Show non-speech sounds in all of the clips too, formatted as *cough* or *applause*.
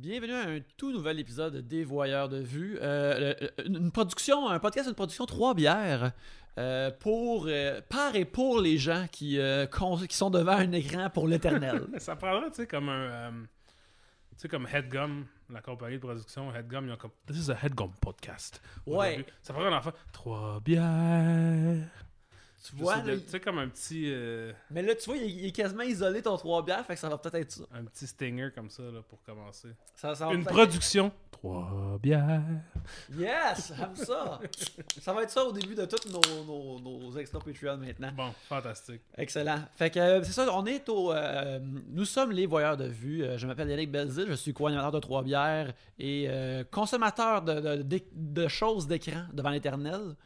Bienvenue à un tout nouvel épisode des Voyeurs de vue. Euh, une production, un podcast, une production trois bières euh, pour euh, par et pour les gens qui, sont devant un écran pour l'éternel. *laughs* Ça prendrait, tu sais, comme un. tu sais, comme Headgum, la compagnie de production Headgum, ils ont comme. This is a Headgum podcast. Ouais. Ça prendrait un enfant. Trois bières. Tu vois, Juste là, de- Tu sais, comme un petit. euh, mais là, tu vois, il est, il est quasiment isolé ton trois bières, fait que ça va peut-être être ça. un petit stinger comme ça, là, pour commencer. Ça- ça va Une peut-être- production. Trois bières. Yes, j'aime ça. ça va être ça au début de tous nos, nos, nos extra Patreon maintenant. Bon, fantastique. Excellent. Fait que euh, c'est ça, on est au. euh, nous sommes les voyeurs de vue. Euh, je m'appelle Yannick Belzil, je suis co-animateur de Trois-Bières et euh, consommateur de, de- de- de choses d'écran devant l'éternel.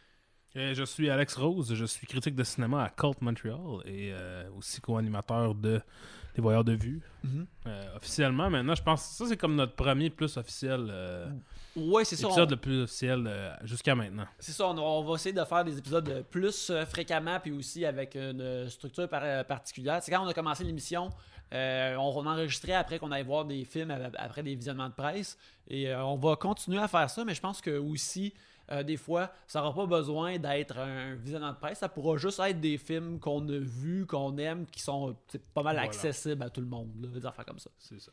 Et je suis Alex Rose, je suis critique de cinéma à Cult Montreal et euh, aussi co-animateur de Les Voyeurs de Vue. Euh, officiellement, maintenant, je pense que ça, c'est comme notre premier plus officiel. euh, Ouais, c'est ça. on- épisode le plus officiel euh, jusqu'à maintenant. C'est ça, on, on va essayer de faire des épisodes euh, plus euh, fréquemment, puis aussi avec une euh, structure par- euh, particulière. C'est quand on a commencé l'émission, euh, on enregistrait après qu'on aille voir des films, euh, après des visionnements de presse, et euh, on va continuer à faire ça, mais je pense que aussi, euh, des fois, ça n'aura pas besoin d'être un visionnement de presse, ça pourra juste être des films qu'on a vus, qu'on aime, qui sont pas mal Voilà. accessibles à tout le monde, là, des affaires comme ça. C'est ça.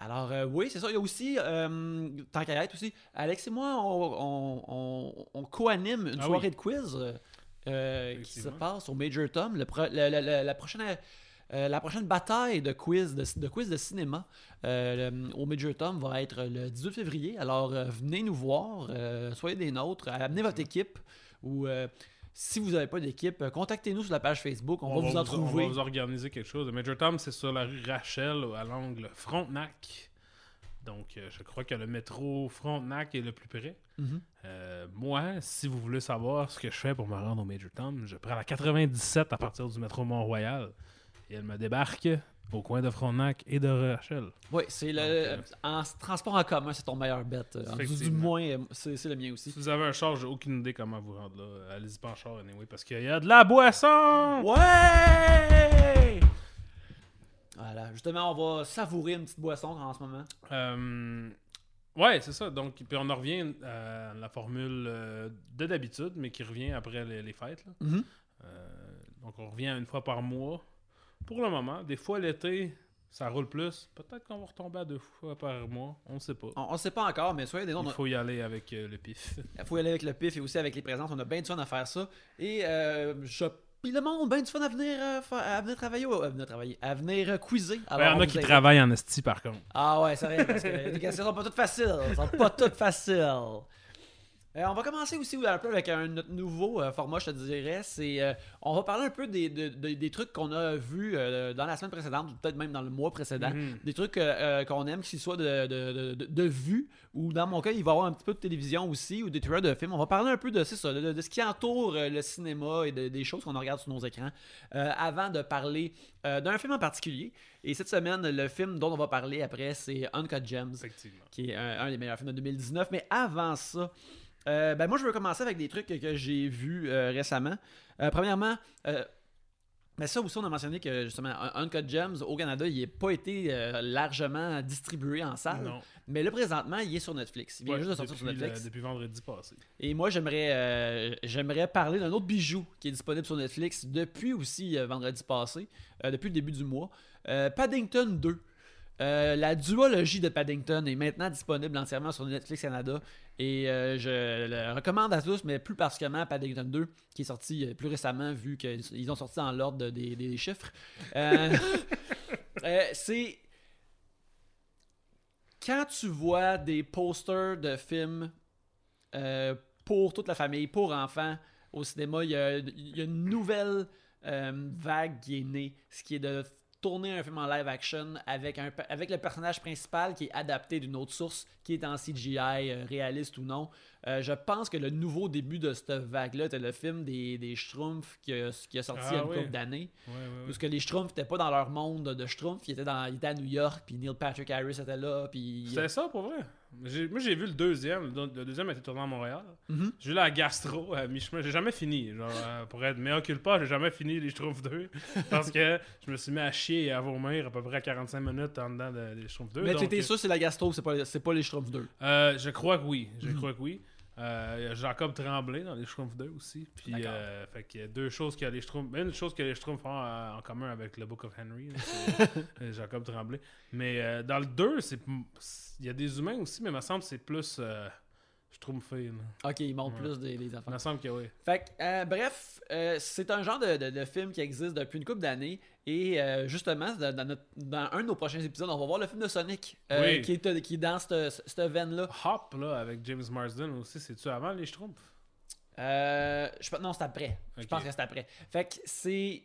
Alors, euh, oui, c'est ça. Il y a aussi, euh, tant qu'à être aussi, Alex et moi, on, on, on- on co-anime une Ah soirée oui. de quiz euh, qui se passe au Major Tom. Le pro- la, la- la- la prochaine, euh, la prochaine bataille de quiz de, de quiz de cinéma euh, le- au Major Tom va être le 18 février. Alors, euh, venez nous voir, euh, soyez des nôtres, amenez votre équipe ou. si vous n'avez pas d'équipe, contactez-nous sur la page Facebook, on, va vous en On trouver. va vous organiser quelque chose. Le Major Tom, c'est sur la rue Rachel, à l'angle Frontenac. Donc, je crois que le métro Frontenac est le plus près. Mhm. Euh, moi, si vous voulez savoir ce que je fais pour me rendre au Major Tom, je prends la 97 à partir du métro Mont-Royal. Et elle me débarque au coin de Frontenac et de Rachel. Oui, c'est le. Euh, en transport en commun, c'est ton meilleur bet. Euh, Du, moins, euh, c'est le mien aussi. Si vous avez un char, j'ai aucune idée comment vous rendre là. Allez-y pas en char, anyway, parce qu'il y a de la boisson! Ouais! Voilà, justement, on va savourer une petite boisson en ce moment. Euh, ouais, c'est ça. Donc, puis on en revient à la formule de d'habitude, mais qui revient après les, les fêtes. là. Mhm. Euh, donc, on revient une fois par mois. Pour le moment, des fois l'été, ça roule plus. Peut-être qu'on va retomber à deux fois par mois. On ne sait pas. On ne sait pas encore, mais soyez des noms. Il faut y aller avec euh, le pif. *laughs* Il faut y aller avec le pif et aussi avec les présences. On a bien du fun à faire ça. Et euh, je. Puis le monde, bien du fun à venir, euh, à venir travailler, à venir travailler, à venir quizer. Il y en a qui travaillent en esti, par contre. Ah ouais, c'est vrai, parce que les questions sont pas toutes faciles. Elles sont pas toutes faciles. Euh, on va commencer aussi un peu avec un notre nouveau euh, format, je te dirais. C'est, euh, on va parler un peu des, de- de- des trucs qu'on a vus dans la semaine précédente, ou peut-être même dans le mois précédent. Mhm. Des trucs qu'on aime, qu'ils soient de, de, de, vue, ou dans mon cas, il va y avoir un petit peu de télévision aussi, ou des trailers de films. On va parler un peu de, ça, de, de ce qui entoure le cinéma et de- des choses qu'on regarde sur nos écrans, avant de parler d'un film en particulier. Et cette semaine, le film dont on va parler après, c'est Uncut Gems qui est un, un des meilleurs films de 2019. Mais avant ça, euh, ben moi, je veux commencer avec des trucs que, j'ai vus euh, récemment. Euh, premièrement, mais ça aussi, on a mentionné que justement, Un- Uncut Gems au Canada, il n'a pas été euh, largement distribué en salle. Non. Mais là, présentement, il est sur Netflix. Il vient Ouais, juste de sortir sur Netflix. le- depuis vendredi passé. Et moi, j'aimerais euh, j'aimerais parler d'un autre bijou qui est disponible sur Netflix depuis aussi euh, vendredi passé, depuis le début du mois. Paddington 2. Euh, la duologie de Paddington est maintenant disponible entièrement sur Netflix Canada et euh, je le recommande à tous, mais plus particulièrement Paddington 2 qui est sorti euh, plus récemment vu qu'ils ont sorti dans l'ordre des, des chiffres. Euh, *laughs* euh, c'est quand tu vois des posters de films pour toute la famille, pour enfants, au cinéma, il y a, il y a une nouvelle vague qui est née, ce qui est de tourner un film en live action avec, un, avec le personnage principal qui est adapté d'une autre source, qui est en CGI, euh, réaliste ou non. Euh, je pense que le nouveau début de cette vague-là, c'était le film des, des Schtroumpfs qui a, qui a sorti il y a Ah une oui. couple d'années. Ouais. Parce que les Schtroumpfs n'étaient pas dans leur monde de Schtroumpfs, ils étaient, dans, ils étaient à New York, puis Neil Patrick Harris était là, puis... C'était ça pour vrai? Moi, j'ai vu le deuxième. Le deuxième été tourné à Montréal. Mhm. J'ai vu la gastro à mi-chemin. J'ai jamais fini. Genre, euh, pour être occupe pas, j'ai jamais fini les Schtroumpfs 2. *laughs* parce que je me suis mis à chier et à vomir à peu près 45 minutes en dedans de- des Schtroumpfs 2. Mais tu donc, étais sûr que c'est la gastro, c'est pas, c'est pas les Schtroumpfs 2. euh, je crois que oui. Je Mhm. crois que oui. Euh, il y a Jacob Tremblay dans les Schtroumpfs 2 aussi. Puis, euh, fait qu'il y a deux choses que les Schtroumpfs. Une chose que les Schtroumpfs ont en, en commun avec le Book of Henry, c'est *laughs* euh, Jacob Tremblay. Mais euh, dans le 2, c'est, il y a des humains aussi, mais il me semble que c'est plus Schtroumpfé. là. Ok, ils montrent Ouais. plus des, des Il affaires. me semble que oui. Fait que, euh, bref, euh, c'est un genre de, de- de film qui existe depuis une couple d'années. Et euh, justement, dans, notre- dans un de nos prochains épisodes, on va voir le film de Sonic Oui. qui, est, qui est dans cette, cette veine-là. Hop, là, avec James Marsden aussi, c'est-tu avant les Schtroumpfs? Euh, je non, c'est après. Je pense que c'est après. Fait que c'est.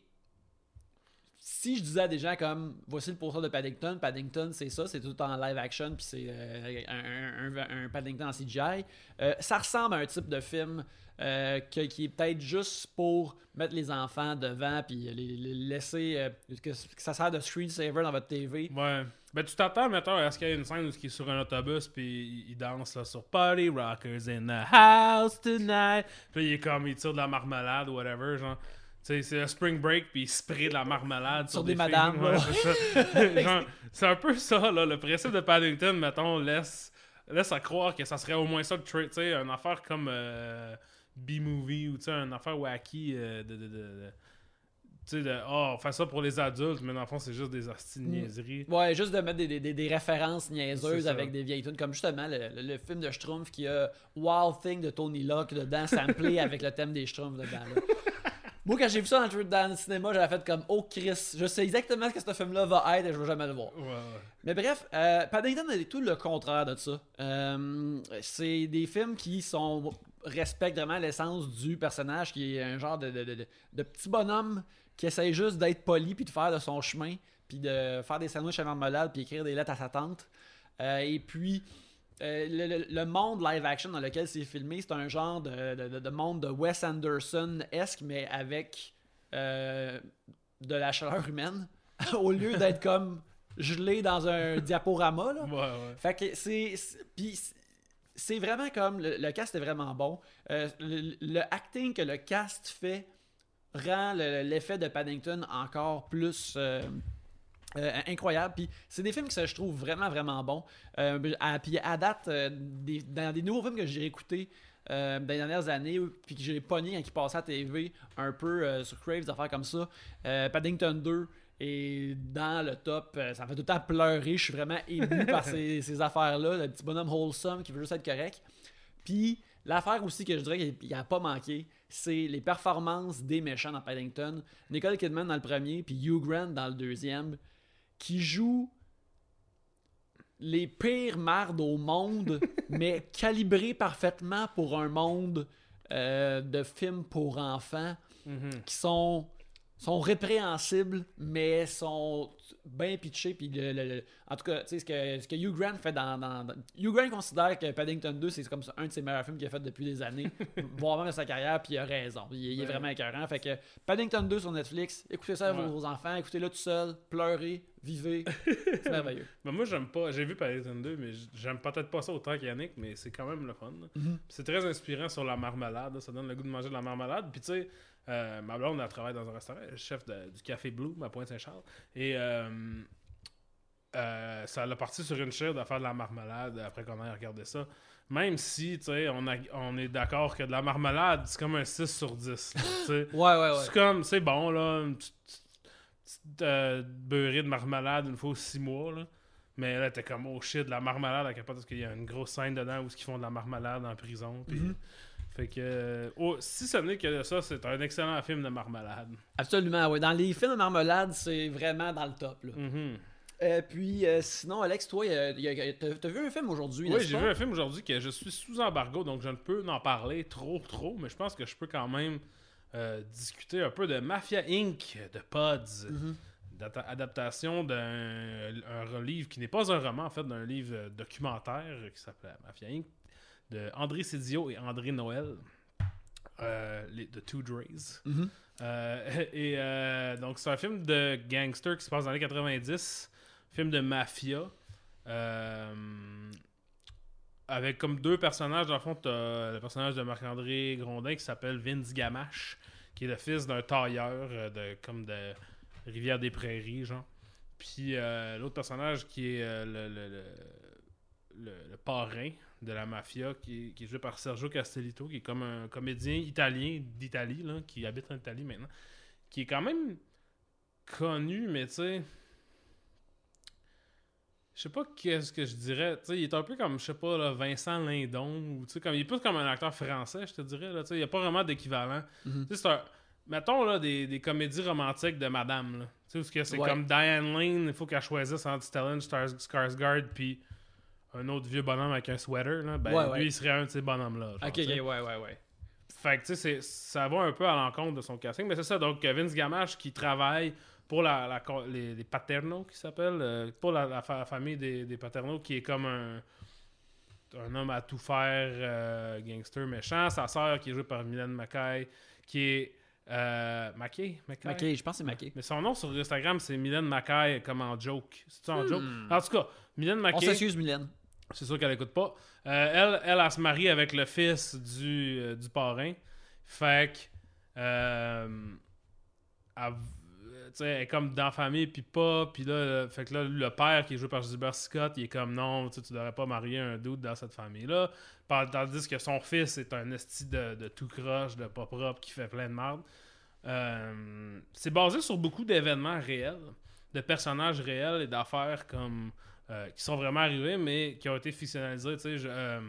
Si je disais à des gens comme voici le poster de Paddington, Paddington c'est ça, c'est tout en live action, puis c'est euh, un, Paddington en CGI, euh, ça ressemble à un type de film euh, qui est peut-être juste pour mettre les enfants devant, puis les, laisser. euh, que, ça sert de screensaver dans votre TV. Ouais. Ben, tu t'attends, mettons, à ce qu'il y ait une scène où il est sur un autobus, puis il danse là, sur Party Rockers in the house tonight. Puis il est comme, il tire de la marmelade ou whatever, genre. C'est un spring break, puis il spray de la marmelade sur, Sur des madames, Ouais, *laughs* c'est un peu ça, là. Le principe de Paddington, mettons, laisse, laisse à croire que ça serait au moins ça le trait. Tu sais, une affaire comme euh, B-movie ou tu sais, une affaire wacky euh, de. de, de- de- tu sais, oh, on fait ça pour les adultes, mais dans le fond, c'est juste des hosties de Mm. niaiseries. Ouais, juste de mettre des, des- références niaiseuses avec des vieilles tunes, comme justement le, le- le film de Schtroumpf qui a Wild Thing de Tony Locke dedans, samplé avec le thème des Schtroumpfs dedans. là. *laughs* Moi, quand j'ai vu ça dans le, dans le cinéma, j'avais fait comme Oh Chris, je sais exactement ce que ce film-là va être et je veux jamais le voir. Ouais, ouais. Mais bref, euh, Paddington est tout le contraire de ça. Euh, c'est des films qui sont respectent vraiment l'essence du personnage, qui est un genre de, de, de- de- de petit bonhomme qui essaye juste d'être poli puis de faire de son chemin, puis de faire des sandwichs à marmelade puis écrire des lettres à sa tante. Euh, et puis euh, le, le- monde live action dans lequel c'est filmé, c'est un genre de, de- de- de monde de Wes Anderson-esque, mais avec euh, de la chaleur humaine, *laughs* au lieu d'être comme gelé dans un *laughs* diaporama. Là. Ouais, ouais. Fait que c'est. Puis c'est- vraiment comme. Le, le cast est vraiment bon. Euh, le, le acting que le cast fait rend le- l'effet de Paddington encore plus. Euh, incroyable. Puis c'est des films que ça, je trouve vraiment, vraiment bons. Euh, à- puis à date, euh, des- dans des nouveaux films que j'ai écoutés dans les dernières années, puis que j'ai pogné quand ils passaient à TV, un peu sur Crave, des affaires comme ça, Paddington 2 est dans le top. Ça me fait tout le temps pleurer. Je suis vraiment ému *laughs* par ces, ces affaires-là. Le petit bonhomme wholesome qui veut juste être correct. Puis l'affaire aussi que je dirais qu'il n'a pas manqué, c'est les performances des méchants dans Paddington. Nicole Kidman dans le premier, puis Hugh Grant dans le deuxième, qui jouent les pires mardes au monde, *laughs* mais calibrés parfaitement pour un monde euh, de films pour enfants Mhm. qui sont sont répréhensibles mais sont bien pitchés puis le- le- le- en tout cas tu sais ce que, ce que Hugh Grant fait dans, dans- dans- Hugh Grant considère que Paddington 2 c'est comme ça, un de ses meilleurs films qu'il a fait depuis des années *laughs* voire même de sa carrière puis il a raison il, il est vraiment écœurant fait que Paddington 2 sur Netflix écoutez ça à Ouais. vos enfants écoutez-le tout seul pleurez vivez *laughs* c'est merveilleux Ben, moi, j'aime pas. J'ai vu Paddington 2, mais j'aime peut-être pas ça autant qu'Yannick, mais c'est quand même le fun. Mhm. Puis C'est très inspirant sur la marmelade. Ça donne le goût de manger de la marmelade. Puis tu sais, euh, ma blonde, elle travaille dans un restaurant, chef de- du Café Blue, à Pointe-Saint-Charles. Et euh, euh, ça l'a parti sur une chaire de faire de la marmelade après qu'on ait regardé ça. Même si, tu sais, on, est d'accord que de la marmelade, c'est comme un 6 sur 10. là, tu sais. ouais ouais ouais C'est comme, c'est bon, là, une petite, petite, euh, beurrée de marmelade une fois aux six mois, là. Mais là, t'es comme, oh shit, de la marmelade à capote, parce qu'il y a une grosse scène dedans où ils font de la marmelade en prison. Mhm. Fait que, euh, oh, si ce n'est que ça, c'est un excellent film de marmelade. absolument ouais dans les films de marmelade c'est vraiment dans le top là. Mhm. Euh, puis euh, sinon Alex toi t'as vu un film aujourd'hui Oui, j'ai vu un film aujourd'hui que je suis sous embargo, donc je ne peux en parler trop, trop, mais je pense que je peux quand même euh, discuter un peu de Mafia Inc. de Pods. Mhm. adaptation d'un un livre qui n'est pas un roman, en fait, d'un livre euh, documentaire qui s'appelle Mafia Inc. de André Sidio et André Noël. Euh, les, The Two Dreys. Mhm. Euh, *laughs* et euh, donc, c'est un film de gangster qui se passe dans les 90, film de mafia. Avec comme deux personnages. Dans le fond, t'as le personnage de Marc-André Grondin qui s'appelle Vince Gamache, qui est le fils d'un tailleur euh, de comme de Rivière-des-Prairies, genre. Puis euh, l'autre personnage qui est euh, le, le, le, le- parrain de la mafia, qui qui est joué par Sergio Castellito, qui est comme un comédien italien d'Italie, qui habite en Italie maintenant, qui est quand même connu, mais tu sais. Je sais pas qu'est-ce que je dirais. Il est un peu comme, je sais pas, là, Vincent Lindon. Ou, comme, il est plus comme un acteur français, je te dirais. Là, il n'y a pas vraiment d'équivalent. Un. Mettons là, des, des comédies romantiques de madame. Là. Tu sais, où ce que c'est Ouais. comme Diane Lane, il faut qu'elle choisisse entre Stellan Skarsgård puis un autre vieux bonhomme avec un sweater. Là. Ben, Ouais, lui, ouais. il serait un de ces bonhommes-là. Ok, ouais, ouais, ouais. Fait que, tu sais, ça va un peu à l'encontre de son casting. Mais c'est ça, donc Vince Gamache qui travaille pour la, les, les Paterno, qui s'appelle, euh, pour la, la fa- famille des, des Paterno, qui est comme un, un homme à tout faire, euh, gangster méchant. Sa sœur, qui est jouée par Mylène Mackay, qui est. Euh, Mackay? Mackay? Je pense que c'est Maquet. Mais son nom sur Instagram, c'est Mylène Mackay comme en joke. C'est en joke? Hmm. En tout cas, Mylène On Mackay. s'excuse, Mylène. C'est sûr qu'elle écoute pas. Euh, elle, elle, elle se marie avec le fils du, euh, du parrain. Fait que. Sais, comme dans la famille, puis pas. Puis là, fait que là, le père qui est joué par Gilbert Scott, il est comme non, tu devrais pas marier un doute dans cette famille-là. Tandis que son fils est un esti de, de tout croche, de pas propre, qui fait plein de merde. Euh, c'est basé sur beaucoup d'événements réels, de personnages réels et d'affaires comme euh, qui sont vraiment arrivés, mais qui ont été fictionnalisés. Tu sais, euh,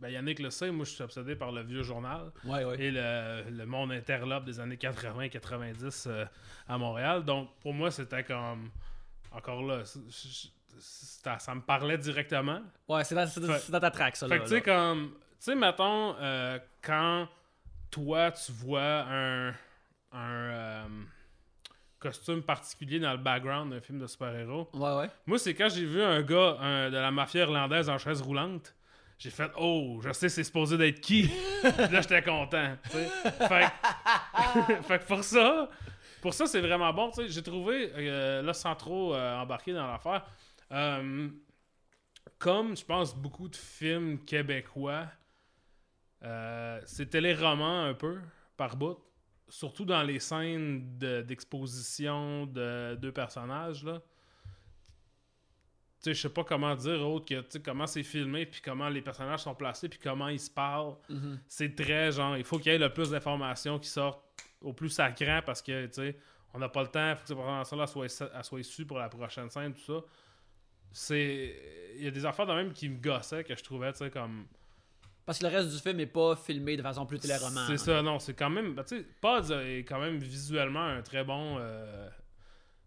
ben Yannick le sait, moi je suis obsédé par le vieux journal Ouais, ouais. et le, le monde interlope des années 80-90 euh, à Montréal. Donc pour moi, c'était comme. Encore là, ça me parlait directement. Ouais, c'est dans, ta track, ça. Fait Là, que tu sais, comme. Tu sais, mettons, euh, quand toi, tu vois un. un euh, costume particulier dans le background d'un film de super-héros. Ouais, ouais. Moi, c'est quand j'ai vu un gars un- de la mafia irlandaise en chaise roulante. J'ai fait Oh, je sais c'est supposé d'être qui. Là, j'étais content. *laughs* Fait, que- pour ça, pour ça, c'est vraiment bon. J'ai trouvé, euh, là, sans trop euh, embarquer dans l'affaire, euh, comme je pense beaucoup de films québécois, c'est télé-roman un peu, par bout. Surtout dans les scènes de- d'exposition de deux personnages, là. Tu sais, je sais pas comment dire autre que, tu sais, comment c'est filmé, puis comment les personnages sont placés, puis comment ils se parlent. Mhm. C'est très, genre, il faut qu'il y ait le plus d'informations qui sortent au plus sacrant, parce que, tu sais, on n'a pas le temps, il faut que cette information-là soit, soit issue pour la prochaine scène, tout ça. C'est... Il y a des affaires de même qui me gossaient, que je trouvais, tu sais, comme... Parce que le reste du film est pas filmé de façon plus téléroman. C'est ça, non, c'est quand même. ben, tu sais, Pods est quand même visuellement un très bon. euh,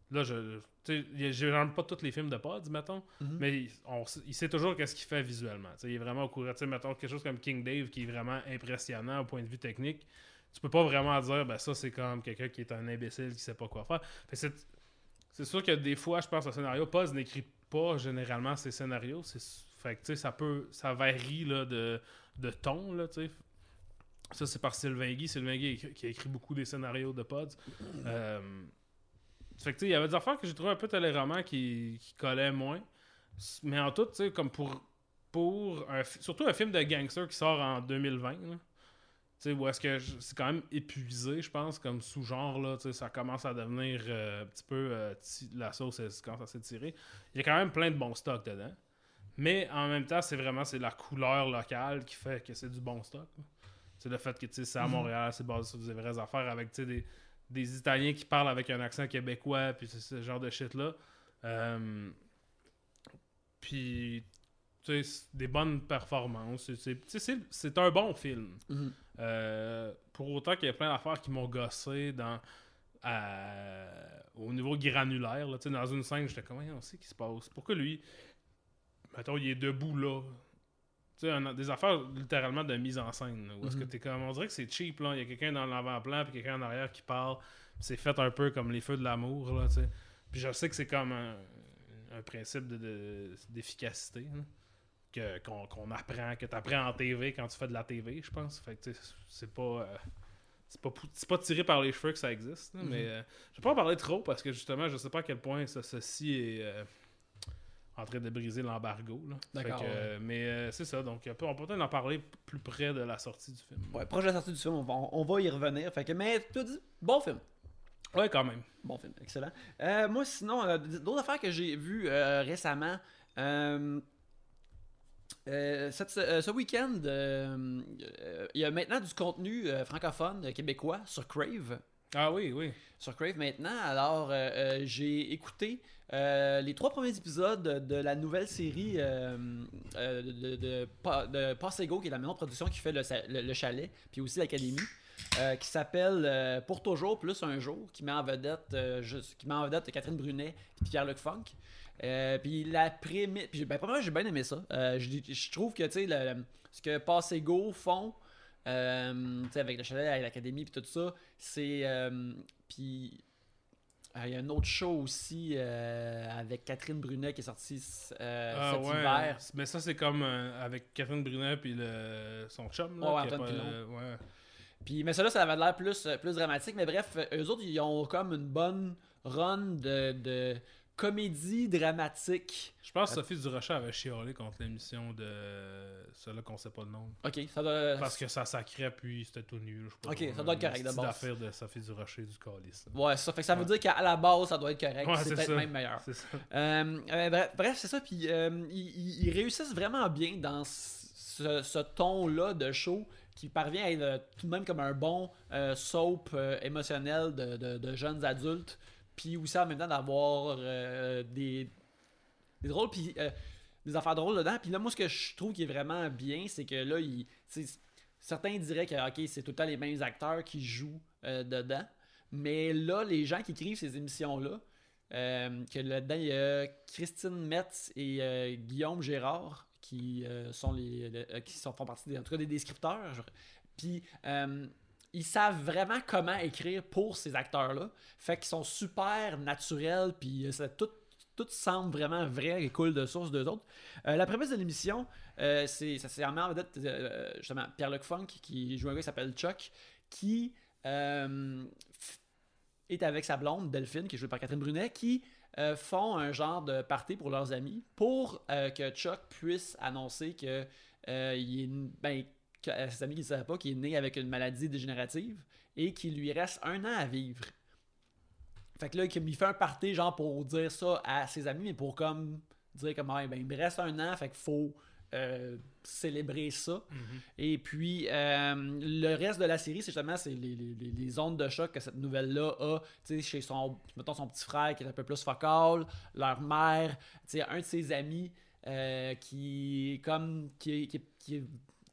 Là, je. J'aime pas tous les films de Pods, mettons, Mhm. mais il, on s- il sait toujours qu'est-ce qu'il fait visuellement. Il est vraiment au courant. Tu sais, mettons, quelque chose comme King Dave qui est vraiment impressionnant au point de vue technique. Tu peux pas vraiment dire, ben ça, c'est comme quelqu'un qui est un imbécile qui sait pas quoi faire. C'est. Sûr que des fois, je pense au scénario, Pods n'écrit pas généralement ses scénarios. Fait que, tu sais, ça peut. Ça varie, là, de de ton, là. Ça, c'est par Sylvain Guy. Sylvain Guy qui a écrit beaucoup des scénarios de pods. *coughs* Euh, fait que, tu sais, il y avait des affaires que j'ai trouvé un peu téléroman qui, qui collaient moins. Mais en tout, tu sais, comme pour, pour un, surtout un film de gangster qui sort en 2020, là. Où est-ce que c'est quand même épuisé, je pense, comme sous-genre, là, ça commence à devenir euh, un petit peu, euh, la sauce elle commence à s'étirer. Il y a quand même plein de bons stocks dedans. Mais en même temps, c'est vraiment c'est la couleur locale qui fait que c'est du bon stock. C'est le fait que c'est à Mhm. Montréal, c'est basé sur des vraies affaires avec des, des Italiens qui parlent avec un accent québécois, puis c'est ce genre de shit-là. Euh, puis, tu sais, des bonnes performances. C'est- un bon film. Mhm. Euh, pour autant qu'il y a plein d'affaires qui m'ont gossé dans, au niveau granulaire. Là, dans une scène, j'étais comme, on sait ce qui se passe? Pourquoi lui, mettons, il est debout là? Un- des affaires littéralement de mise en scène. là, où est-ce que Mhm. t'es comme, on dirait que c'est cheap. là. Il y a quelqu'un dans l'avant-plan puis quelqu'un en arrière qui parle. C'est fait un peu comme les feux de l'amour. là, tu sais. Puis je sais que c'est comme un, un principe de- de- d'efficacité. qu'on qu'on apprend, que tu apprends en TV quand tu fais de la TV, je pense. Fait que c'est pas. euh, c'est pas, pas tiré par les cheveux que ça existe. là, Mhm. Mais euh, je vais pas en parler trop parce que justement, je sais pas à quel point ça, ceci est. euh, en train de briser l'embargo. D'accord, euh, Mais euh, c'est ça, donc on peut, on peut peut-être en parler plus près de la sortie du film. Ouais, proche de la sortie du film, on va, on va y revenir. Fait que, mais tu as dit, bon film. Ouais, quand même. Bon film, excellent. Euh, moi, sinon, euh, d'autres affaires que j'ai vues euh, récemment. euh, euh, cette- euh, ce week-end, euh, euh, il y a maintenant du contenu euh, francophone euh, québécois sur Crave. Ah oui, oui. Sur Crave maintenant. Alors, euh, euh, j'ai écouté euh, les trois premiers épisodes de la nouvelle série de, de, de Passego, qui est la maison de production qui fait le, le- le chalet, puis aussi l'Académie. qui s'appelle Pour toujours plus un jour, qui met en vedette, qui met en vedette Catherine Brunet et Pierre-Luc Funk. Puis la prémisse. Ben, j'ai bien aimé ça. Je, trouve que tu sais, ce que Passego font, euh, avec le chalet, avec l'académie, puis tout ça, c'est. euh, puis. euh, Il y a un autre show aussi euh, avec Catherine Brunet qui est sorti euh, Ah, cet ouais. hiver. Mais ça, c'est comme euh, avec Catherine Brunet puis le... son chum. Là, Ouais, a Antoine pas- euh, ouais. Puis, mais ça là, ça avait l'air plus, euh, plus dramatique. Mais bref, euh, eux autres, ils ont comme une bonne run de, de comédie dramatique. Je pense que Sophie Durocher avait chiolé contre l'émission de celle-là qu'on sait pas le nom. Ok, ça doit. Parce que ça sacrait puis c'était tout nul. je sais pas Ok, ça doit être correct de petite base. affaire de Sophie Durocher du calice. Ouais, ça fait que ça veut Ouais. dire qu'à la base, ça doit être correct. Ouais, c'est c'est peut-être même meilleur. C'est ça. Euh, euh, bref, c'est ça. Puis euh, ils, réussissent vraiment bien dans ce, ce ton-là de show qui parvient à être euh, tout de même comme un bon euh, soap euh, émotionnel de, de- de jeunes adultes. Puis aussi en même temps d'avoir euh, des, des drôles, puis euh, des affaires drôles dedans. Puis là, moi, ce que je trouve qui est vraiment bien, c'est que là, certains diraient que ok, c'est tout le temps les mêmes acteurs qui jouent euh, dedans. Mais là, les gens qui écrivent ces émissions-là, que là-dedans, il y a Christine Metz et Guillaume Gérard qui sont les, le- euh, qui sont, font partie des, en tout cas des descripteurs. Puis ils savent vraiment comment écrire pour ces acteurs-là. Fait qu'ils sont super naturels, puis euh, ça, tout, tout semble vraiment vrai et cool de source d'eux autres. Euh, la prémisse de l'émission, euh, c'est ça s'est en vedette euh, justement Pierre-Luc Funk qui joue un gars qui s'appelle Chuck, qui est avec sa blonde Delphine, qui est jouée par Catherine Brunet, qui font un genre de party pour leurs amis pour que Chuck puisse annoncer que il est, ben, ses amis qui ne savaient pas qu'il est né avec une maladie dégénérative et qu'il lui reste un an à vivre. Fait que là, il fait un party genre pour dire ça à ses amis, mais pour comme dire comme ben, il me reste un an, fait qu'il faut euh, célébrer ça. Et puis, euh, le reste de la série, c'est justement les, les- les- les ondes de choc que cette nouvelle-là a, tu sais, chez son, mettons, son petit frère qui est un peu plus focal, leur mère, tu sais, un de ses amis euh, qui, comme, qui, qui, qui est-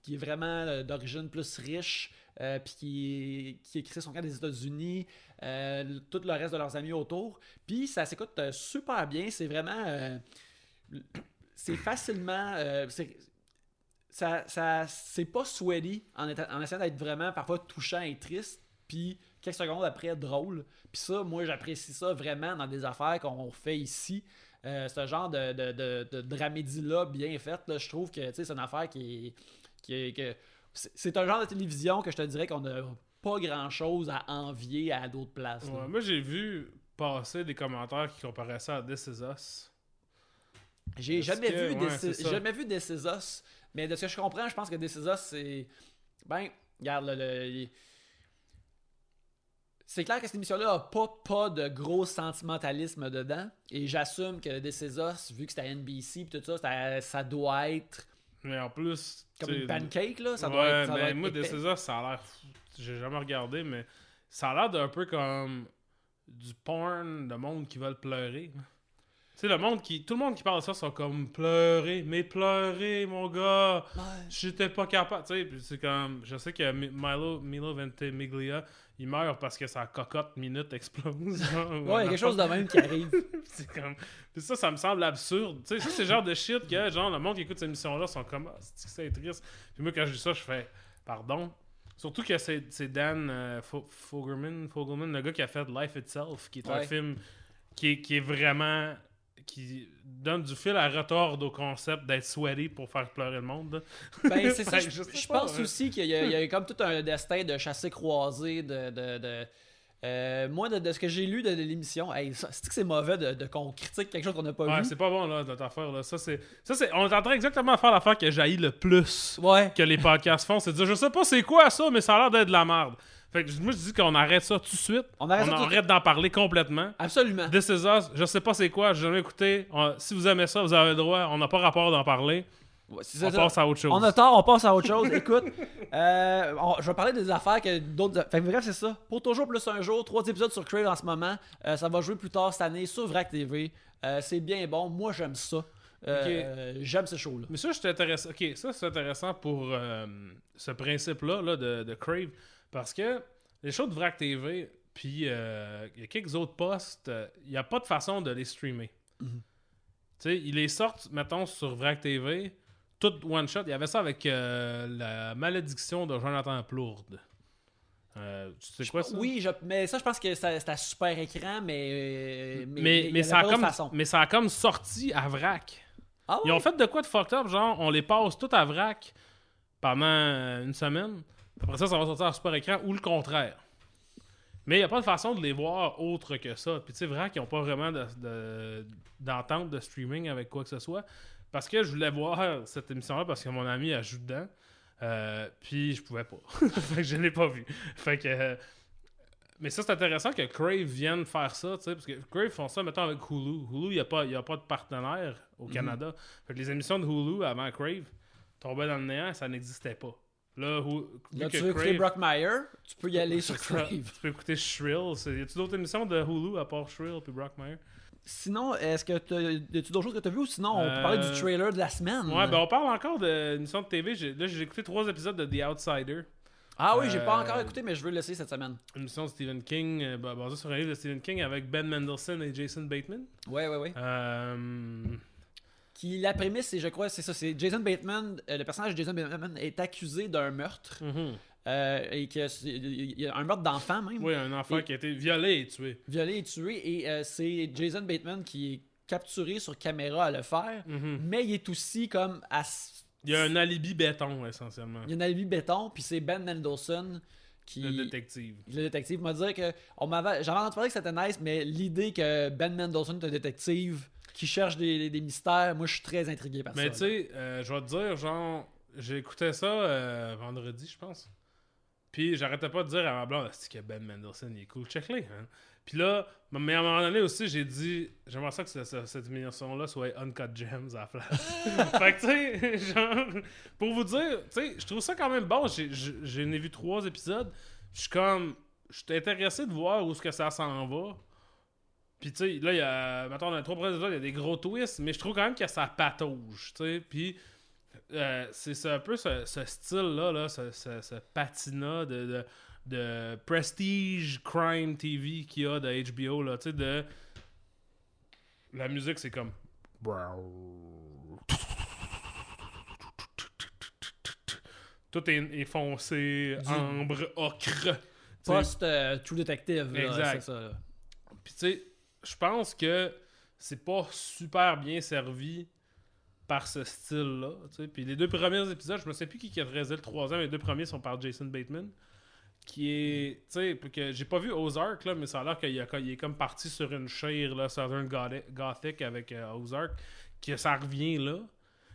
qui est vraiment euh, d'origine plus riche, euh, puis qui, qui écrit son camp des États-Unis, euh, tout le reste de leurs amis autour. Puis ça s'écoute euh, super bien, c'est vraiment... *clears throat* c'est facilement... ça, ça c'est pas sweaty en, essayant d'être vraiment parfois touchant et triste, puis quelques secondes après drôle. Puis ça, moi j'apprécie ça vraiment dans des affaires qu'on fait ici. Ce genre de, de, de, de dramédie-là bien faite, je trouve que c'est une affaire qui est. Qui est que, c'est un genre de télévision que je te dirais qu'on n'a pas grand chose à envier à d'autres places. Ouais, moi, j'ai vu passer des commentaires qui comparaient ça à This Is Us. J'ai jamais, que- vu ouais, des- jamais vu This Is Us, mais de ce que je comprends, je pense que This Is Us, c'est. Ben, regarde, le- le- c'est clair que cette émission-là a pas, pas de gros sentimentalisme dedans, et j'assume que This Is Us, vu que c'est à NBC et tout ça, ça, ça doit être Mais en plus. comme une pancake, là. Ça ouais, doit être. Ça mais doit être moi, Us, ça a l'air. J'ai jamais regardé, mais ça a l'air d'un peu comme du porn de monde qui veulent pleurer. Tu sais, le monde qui. Tout le monde qui parle de ça sont comme pleurer, mais pleurer, mon gars. Ouais. J'étais pas capable. Tu sais, c'est comme. Je sais que Mi- Milo, Milo Ventimiglia, il meurt parce que sa cocotte minute explose. genre, ou Ouais, il y a un quelque chose de même qui arrive. *laughs* c'est comme. Puis ça, ça me semble absurde. Tu sais, ça, c'est le genre de shit que, genre, le monde qui écoute cette émission-là sont comme, ah, c'est c'est triste? Puis moi, quand je dis ça, je fais, pardon. Surtout que c'est Dan euh, Fo- Fogelman, Fogelman, le gars qui a fait Life Itself, qui est un film qui est, qui est vraiment. Qui donne du fil à retordre au concept d'être sweaty pour faire pleurer le monde. Ben, c'est *laughs* ça. Fait Je, pas, pense hein. aussi qu'il y, y a comme tout un destin de chassé croisé, de. de, de Euh, moi, de, de ce que j'ai lu de, de l'émission, hey, c'est que c'est mauvais de, de qu'on critique quelque chose qu'on n'a pas Ouais, vu? c'est pas bon, là, notre affaire, là. Ça, c'est. Ça, c'est. On est en train exactement de faire l'affaire que j'haïs le plus Ouais. que les podcasts font. C'est de dire, je sais pas c'est quoi ça, mais ça a l'air d'être de la merde. Fait que moi, je dis qu'on arrête ça tout de suite. On arrête d'en parler complètement. Absolument. This is Us, je sais pas c'est quoi, j'ai jamais écouté. On- si vous aimez ça, vous avez le droit. On n'a pas rapport d'en parler. Ouais, On ça. passe à autre chose. On a tort, on passe à autre chose. Écoute, *laughs* euh, on- je vais parler des affaires que d'autres. Fait que bref, c'est ça. Pour toujours plus un jour, trois épisodes sur Crave en ce moment. Euh, ça va jouer plus tard cette année sur Vrac TV. Euh, c'est bien bon. Moi, j'aime ça. J'aime ce show-là. Mais ça, je intéressant. Ok, ça, c'est intéressant pour ce principe-là là, de, de Crave. Parce que les shows de Vrac TV, puis euh, il y a quelques autres postes, euh, il n'y a pas de façon de les streamer. Mhm. Tu sais, ils les sortent, mettons, sur Vrac TV, tout one shot. Il y avait ça avec euh, la malédiction de Jonathan Plourde. Euh, tu sais quoi ça? Oui, je- mais ça, je pense que c'est à super écran, mais. euh, Mais, mais, ça a comme, façon. mais ça a comme sorti à Vrac. Ah Ils ouais? ont fait de quoi de fucked up, genre on les passe tout à vrac pendant une semaine. Après ça, ça va sortir à super écran ou le contraire. Mais il n'y a pas de façon de les voir autre que ça. Puis tu sais, vrac, ils n'ont pas vraiment de- de- d'entente de, streaming avec quoi que ce soit. Parce que je voulais voir cette émission-là parce que mon ami a joué dedans. Euh, puis je pouvais pas. *laughs* fait que je l'ai pas vu. Fait que. euh, mais ça, c'est intéressant que Crave vienne faire ça, tu sais, parce que Crave font ça, mettons, avec Hulu. Hulu, il n'y a, pas- y a pas de partenaire au Mhm. Canada. Fait que les émissions de Hulu avant Crave tombaient dans le néant, ça n'existait pas. Là, vu Là, tu veux écouter Crave- Brock Meyer, tu peux y *laughs* aller sur. Crave. Tu peux écouter Shrill. Y a-tu d'autres émissions de Hulu à part Shrill puis Brockmire? Sinon, est-ce que tu as d'autres choses que tu as vues ou sinon on peut Euh, parler du trailer de la semaine? Ouais, ben on parle encore d'émissions de TV. J'ai- Là, j'ai écouté trois épisodes de The Outsider. Ah oui, j'ai pas euh, encore écouté, mais je veux le laisser cette semaine. Une émission de Stephen King, euh, ba- basée sur un livre de Stephen King avec Ben Mendelsohn et Jason Bateman. Ouais, ouais, ouais. Euh, Qui, la prémisse, c'est, je crois, c'est ça, c'est Jason Bateman, euh, le personnage de Jason Bateman est accusé d'un meurtre, mhm. euh, et que il y a un meurtre d'enfant même, Oui, un enfant Et- qui a été violé et tué. violé et tué, et euh, c'est Jason Bateman qui est capturé sur caméra à le faire, Mhm. mais il est aussi comme à... Il y a un alibi béton, essentiellement. Il y a un alibi béton, puis c'est Ben Mendelsohn qui... Le détective. Le détective m'a dit que on m'avait j'avais entendu parler que c'était nice mais l'idée que Ben Mendelsohn est un détective qui cherche des, des mystères moi je suis très intrigué par Mais tu ça sais, euh, je vais te dire, genre, j'ai écouté ça euh, vendredi, je pense. Puis j'arrêtais pas de dire à ma blonde, c'est que Ben Mendelsohn, il est cool, check-les. Hein? Puis là, mais à un moment donné aussi, j'ai dit, j'aimerais ça que ce- ce- cette émission-là soit Uncut Gems à la place. *laughs* fait que tu sais, genre, pour vous dire, tu sais, je trouve ça quand même bon. J'ai- j'ai- J'en ai vu trois épisodes. Je suis comme, je suis intéressé de voir où est-ce que ça s'en va. Puis tu sais, là, il y a, mettons, dans les trois premiers épisodes, il y a des gros twists, mais je trouve quand même que ça patauge, tu sais. Puis euh, c'est un peu ce, ce style-là, là, ce, ce- ce patina de, de, de prestige crime TV qu'il y a de HBO, là, tu sais, de... La musique, c'est comme... Tout est, est foncé, Du- ambre, ocre. tu sais. post euh, True Detective là, Exact. c'est ça là. Puis tu sais, je pense que c'est pas super bien servi par ce style-là. Puis les deux premiers épisodes, je me sais plus qui qui a le troisième, les deux premiers sont par Jason Bateman. Qui est. Tu sais, j'ai pas vu Ozark, là, mais ça a l'air qu'il est comme parti sur une chaire, là, Southern Gothic, Gothic avec euh, Ozark, que ça revient là.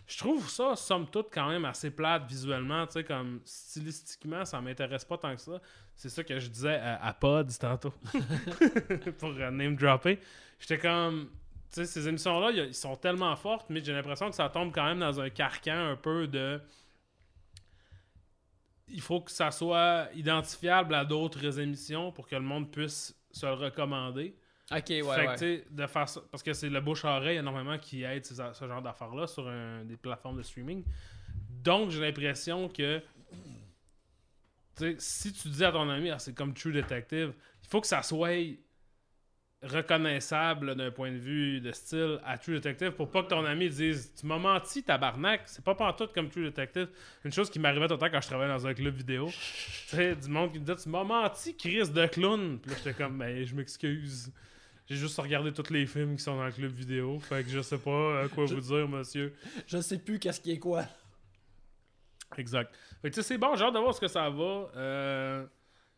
Je trouve ça, somme toute, quand même assez plate visuellement, tu sais, comme stylistiquement, ça m'intéresse pas tant que ça. C'est ça que je disais à, à Pod tantôt. *laughs* pour euh, name dropper. J'étais comme. Tu sais, ces émissions-là, ils sont tellement fortes, mais j'ai l'impression que ça tombe quand même dans un carcan un peu de. Il faut que ça soit identifiable à d'autres émissions pour que le monde puisse se le recommander. Ok ouais, fait que, ouais. de façon. Parce que c'est le bouche-oreille énormément qui aide ce genre d'affaires-là sur un- des plateformes de streaming. Donc, j'ai l'impression que. Si tu dis à ton ami, ah, c'est comme True Detective, il faut que ça soit reconnaissable d'un point de vue de style à True Detective pour pas que ton ami dise Tu m'as menti, tabarnak. C'est pas pantoute comme True Detective. Une chose qui m'arrivait tout le temps quand je travaillais dans un club vidéo. tu sais, du monde qui me dit Tu m'as menti, Chris de clown. Puis là, j'étais comme Ben, je m'excuse. J'ai juste regardé tous les films qui sont dans le club vidéo. Fait que je sais pas à quoi Je- vous dire, monsieur. je sais plus qu'est-ce qui est quoi Exact. Fait que tu sais, c'est bon, j'ai hâte de voir ce que ça va. Euh,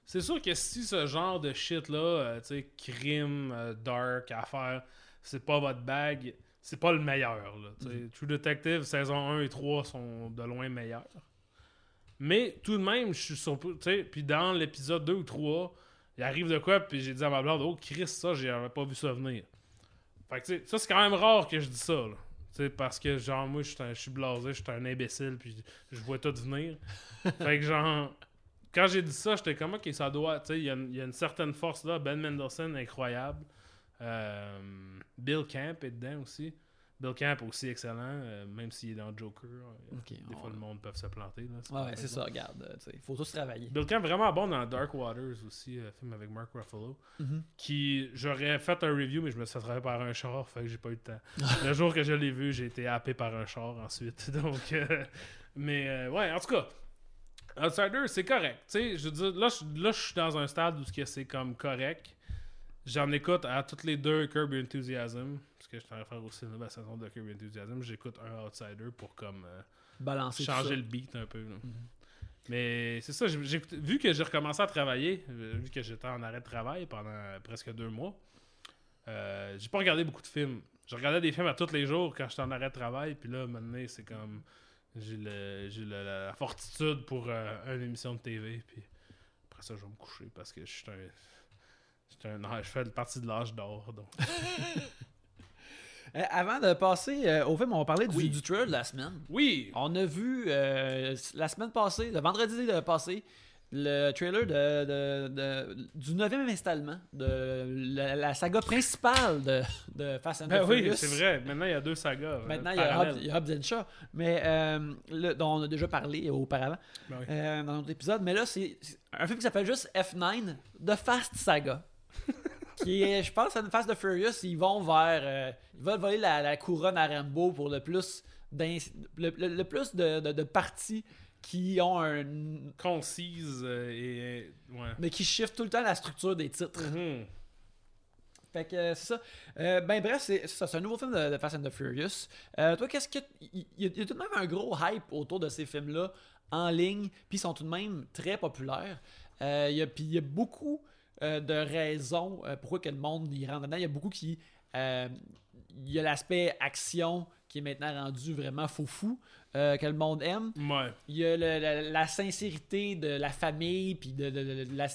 c'est sûr que si ce genre de shit-là, euh, tu sais, crime, euh, dark, affaire, c'est pas votre bag, c'est pas le meilleur. Là. Mhm. True Detective, saison 1 et 3 sont de loin meilleurs. Mais tout de même, je suis surpris. Tu sais, puis dans l'épisode 2 ou 3, il arrive de quoi, puis j'ai dit à ma blonde, oh Chris, ça, j'avais pas vu ça venir. Fait que, tu sais, ça, c'est quand même rare que je dis ça, là. Tu sais, parce que, genre, moi, je suis blasé, je suis un imbécile, puis je vois tout venir. *laughs* fait que, genre, quand j'ai dit ça, j'étais comme, ok, ça doit. Tu sais, il y, a une- il y a une certaine force là. Ben Mendelsohn, incroyable. Euh, Bill Camp est dedans aussi. Bill Camp aussi excellent, euh, même s'il est dans Joker. euh, Des fois, le monde peut se planter. Là, Ouais, ouais, c'est ça, regarde. euh, sais, faut tous travailler. Bill Camp vraiment bon dans Dark Waters aussi, euh, film avec Mark Ruffalo. Mhm. Qui j'aurais fait un review, mais je me suis fait attraper par un char, fait que j'ai pas eu le temps. *laughs* le jour que je l'ai vu, j'ai été happé par un char ensuite. *laughs* Donc, mais ouais, en tout cas, Outsider, c'est correct. Tu sais, je veux dire, là, je, là, je suis dans un stade où c'est comme correct. J'en écoute à toutes les deux Curb Enthusiasm, que je suis en train de faire aussi la saison de Curb Enthusiasm. J'écoute un Outsider pour comme euh, Balancer changer le beat un peu. là. Mais c'est ça, j'ai, vu que j'ai recommencé à travailler, euh, vu que j'étais en arrêt de travail pendant presque deux mois, euh, j'ai pas regardé beaucoup de films. Je regardais des films à tous les jours quand j'étais en arrêt de travail, puis là, maintenant, c'est comme. J'ai, le, j'ai le- la, fortitude pour euh, une émission de TV, puis après ça, je vais me coucher parce que je suis un. Un je fais partie de l'âge d'or. Donc. *laughs* Euh, avant de passer euh, au film, on va parler du, Oui. du trailer de la semaine. Oui! On a vu euh, la semaine passée, le vendredi passé, le trailer de, de- de- du 9e installement de la, la saga principale de, de Fast and Ben the oui, Furious. c'est vrai. Maintenant, il y a deux sagas. Maintenant, il y, a. Hobbs, il y a Hobbs and Shaw, mais, le- dont on a déjà parlé auparavant Ben oui. dans notre épisode. Mais là, c'est c'est un film qui s'appelle juste F9 de Fast Saga. *laughs* qui est, je pense, une Fast and the Furious. Ils vont vers. euh, ils veulent voler la, la couronne à Rambo pour le plus, le, le- le plus de, de, de parties qui ont un. concise euh, et. Ouais. mais qui shift tout le temps la structure des titres. Mhm. Fait que euh, c'est ça. Euh, ben bref, c'est ça, c'est un nouveau film de, de Fast and the Furious. Euh, toi, qu'est-ce que. Il y, a- il y a tout de même un gros hype autour de ces films-là en ligne, puis ils sont tout de même très populaires. Euh, Puis il y a beaucoup euh, de raisons euh, pourquoi que le monde y rentre dedans. Il y a beaucoup qui. euh, il y a l'aspect action qui est maintenant rendu vraiment fou-fou, euh, que le monde aime. Ouais. Il y a le- la, la sincérité de la famille, puis de, de- de- de la,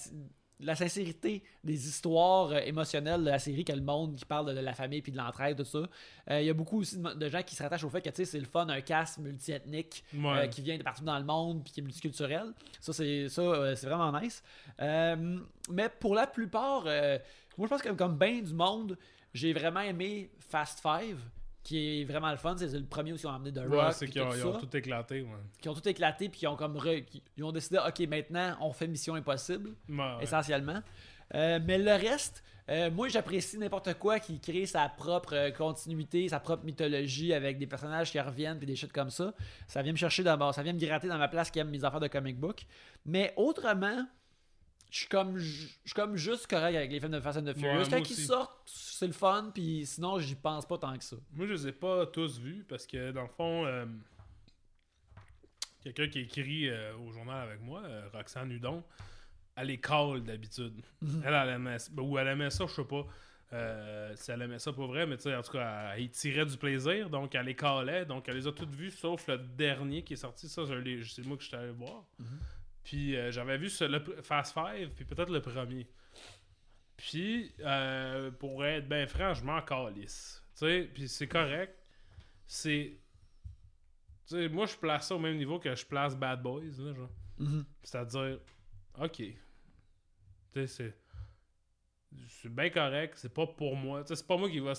la sincérité des histoires euh, émotionnelles de la série, que le monde qui parle de, la famille puis de l'entraide, tout ça. Euh, il y a beaucoup aussi de, de gens qui se rattachent au fait que c'est le fun, un cast multiethnique Ouais. euh, qui vient de partout dans le monde puis qui est multiculturel. Ça, c'est ça, euh, c'est vraiment nice. Mais pour la plupart, moi, je pense que comme bien du monde, j'ai vraiment aimé Fast Five qui est vraiment le fun, c'est le premier où ils ont amené The Ouais, Rock. c'est puis qu'ils ont, tout ils ont tout éclaté. Ouais. qui ont tout éclaté puis qui ont comme re- qui- ils ont décidé ok maintenant on fait Mission Impossible Ouais, ouais. essentiellement Euh, mais le reste euh, moi j'apprécie n'importe quoi qui crée sa propre euh, continuité sa propre mythologie avec des personnages qui reviennent puis des shit comme ça ça vient me chercher d'abord ça vient me gratter dans ma place qui aime mes affaires de comic book mais autrement je suis comme je suis comme juste correct avec les films de Fast and the Furious Ouais, quand ils sortent c'est le fun puis sinon j'y pense pas tant que ça Moi, je les ai pas tous vus parce que, dans le fond, euh, quelqu'un qui écrit euh, au journal avec moi, euh, Roxane Hudon, elle les call d'habitude. Mhm. Elle, elle aimait Ou elle aimait ça, je sais pas. euh, si elle aimait ça pour vrai, mais tu sais, en tout cas, elle, tirait du plaisir, donc elle les callait, donc elle les a toutes vues, sauf le dernier qui est sorti, ça, je c'est moi que j'étais allé voir. Puis euh, j'avais vu ce- le Fast Five, puis peut-être le premier. Puis, euh, pour être bien franc, je m'en calisse. Tu sais, puis c'est correct. C'est. Tu sais, moi, je place ça au même niveau que je place Bad Boys, là, genre. Mhm. C'est-à-dire, ok. Tu sais, c'est. C'est bien correct, c'est pas pour moi. Tu sais, c'est pas moi qui va.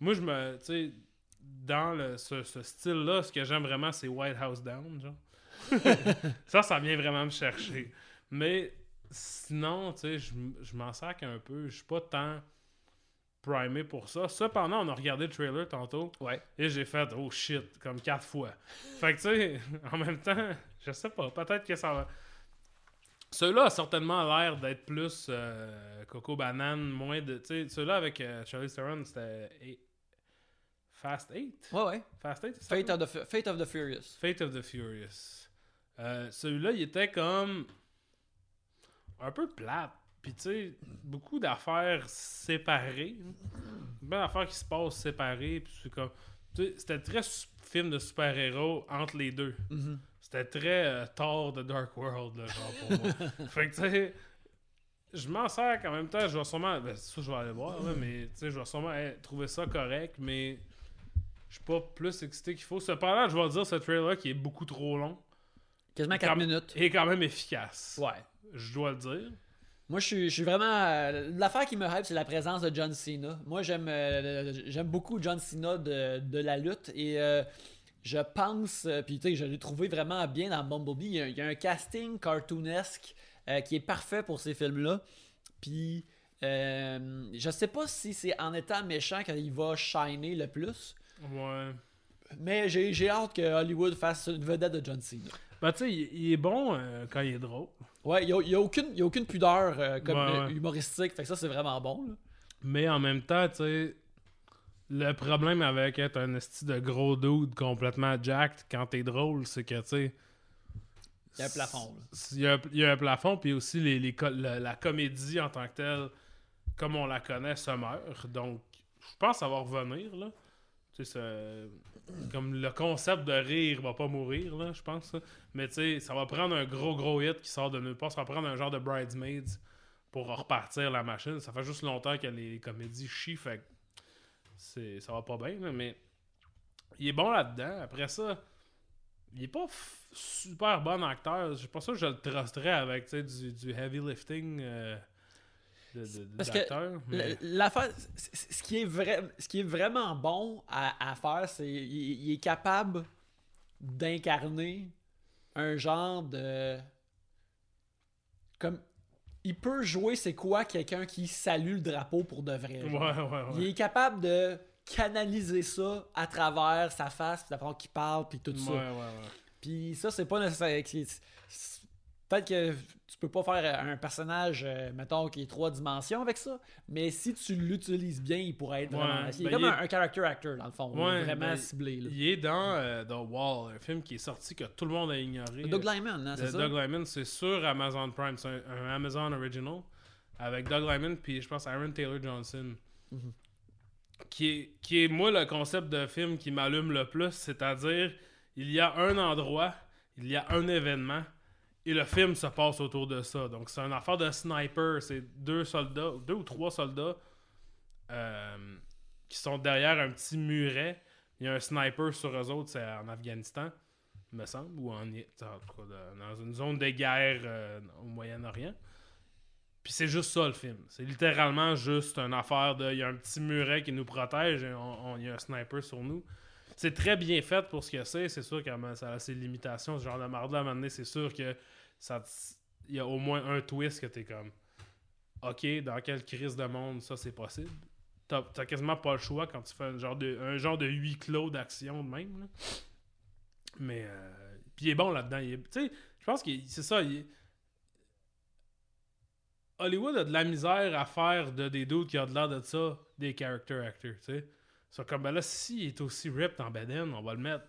Moi, je me. Tu sais, dans le, ce, ce style-là, ce que j'aime vraiment, c'est White House Down, genre. *laughs* ça, ça vient vraiment me chercher. Mais sinon, tu sais, je m'en sac un peu. Je suis pas tant primé pour ça. Cependant, on a regardé le trailer tantôt. ouais Et j'ai fait oh shit comme quatre fois. Fait que tu sais, *laughs* en même temps, je sais pas, peut-être que ça va. Ceux-là a certainement l'air d'être plus euh, Coco Banane, moins de. Tu sais, ceux-là avec euh, Charlie Theron, c'était eight- Fast 8 ouais ouais Fast 8 c'est ça? Fate of the, Fu- Fate of the Furious Fate of the Furious. Euh, Celui-là, il était comme un peu plate. Puis, tu sais, beaucoup d'affaires séparées. Plein d'affaires qui se passent séparées. Puis, c'est comme. tu sais, C'était très film de super-héros entre les deux. Mhm. C'était très euh, Thor de Dark World, là, genre, pour moi. *laughs* fait que, tu sais, je m'en sers qu'en même temps, je vais sûrement. Ben, c'est sûr, je vais aller voir, là, mais, tu sais, je vais sûrement hey, trouver ça correct, mais je suis pas plus excité qu'il faut. Cependant, je vais dire, ce trailer qui est beaucoup trop long Quasiment 4 Comme- minutes. est quand même efficace. Ouais. Je dois le dire. Moi, je suis, je suis vraiment. euh, L'affaire qui me hype, c'est la présence de John Cena. Moi, j'aime euh, j'aime beaucoup John Cena de, de la lutte et euh, je pense. Puis, tu sais, je l'ai trouvé vraiment bien dans Bumblebee. Il y a, il y a un casting cartoonesque qui est parfait pour ces films-là. Puis, je sais pas si c'est en étant méchant qu'il va shiner le plus. Ouais. Mais j'ai hâte que Hollywood fasse une vedette de John Cena. Ben, tu sais, il, il est bon euh, quand il est drôle. Ouais, il n'y a, y a aucune, y a aucune pudeur euh, comme ouais. humoristique. Fait que ça, c'est vraiment bon. là. Mais en même temps, tu sais, le problème avec être un esti de gros dude complètement jacked quand t'es drôle, c'est que, tu sais. Il y a un plafond. Il y a, il y a un plafond, puis aussi les, la, la comédie en tant que telle, comme on la connaît, se meurt. Donc, je pense que ça va revenir, là. Tu sais, comme le concept de rire va pas mourir, là, je pense. Mais tu sais, ça va prendre un gros, gros hit qui sort de nulle part. Ça va prendre un genre de Bridesmaids pour repartir la machine. Ça fait juste longtemps que les comédies chient, fait c'est, ça va pas bien, là, mais il est bon là-dedans. Après ça, il est pas super bon acteur. Je sûr que je le trusterais avec du, du heavy lifting euh, de, de- Parce que mais- L'affaire, ce qui est vrai, ce qui est vraiment bon à, à faire, c'est il, il est capable d'incarner un genre de comme il peut jouer c'est quoi quelqu'un qui salue le drapeau pour de vrai. Ouais, genre. ouais, ouais. Il est capable de canaliser ça à travers sa face, puis qu'il parle, puis tout ça. Puis ça, c'est pas nécessaire. Peut-être que tu peux pas faire un personnage, euh, mettons, qui est trois dimensions avec ça, mais si tu l'utilises bien, il pourrait être Ouais, vraiment. Il est ben, comme il est- un, character actor, dans le fond. Ouais, Il est vraiment ben, ciblé. Là. Il est dans euh, The Wall, un film qui est sorti que tout le monde a ignoré. Doug Lyman, hein, c'est ça? Doug Lyman, c'est sur Amazon Prime. C'est un, un Amazon Original avec Doug Lyman puis je pense Aaron Taylor Johnson. Mhm. qui, est, qui est, moi, le concept de film qui m'allume le plus, c'est-à-dire, il y a un endroit, il y a un événement, et le film se passe autour de ça. Donc, c'est une affaire de sniper. C'est deux soldats, deux ou trois soldats euh, qui sont derrière un petit muret. Il y a un sniper sur eux autres, c'est en Afghanistan, me semble, ou en, en dans une zone de guerre euh, au Moyen-Orient. Puis c'est juste ça le film. C'est littéralement juste une affaire de. Il y a un petit muret qui nous protège et on- il y a un sniper sur nous. C'est très bien fait pour ce que c'est. C'est sûr que ça a ses limitations. Ce genre de marde à un moment c'est sûr que ça y a au moins un twist que t'es comme. Ok, dans quelle crise de monde ça c'est possible? T'as quasiment pas le choix quand tu fais un genre de, un genre huis clos d'action de même. Mais. euh, puis il est bon là-dedans. Tu sais, je pense que c'est ça. Hollywood a de la misère à faire de des doutes qui ont de l'air de ça des character actors, tu sais. C'est comme, ben là, s'il est aussi ripped en Baden, on va le mettre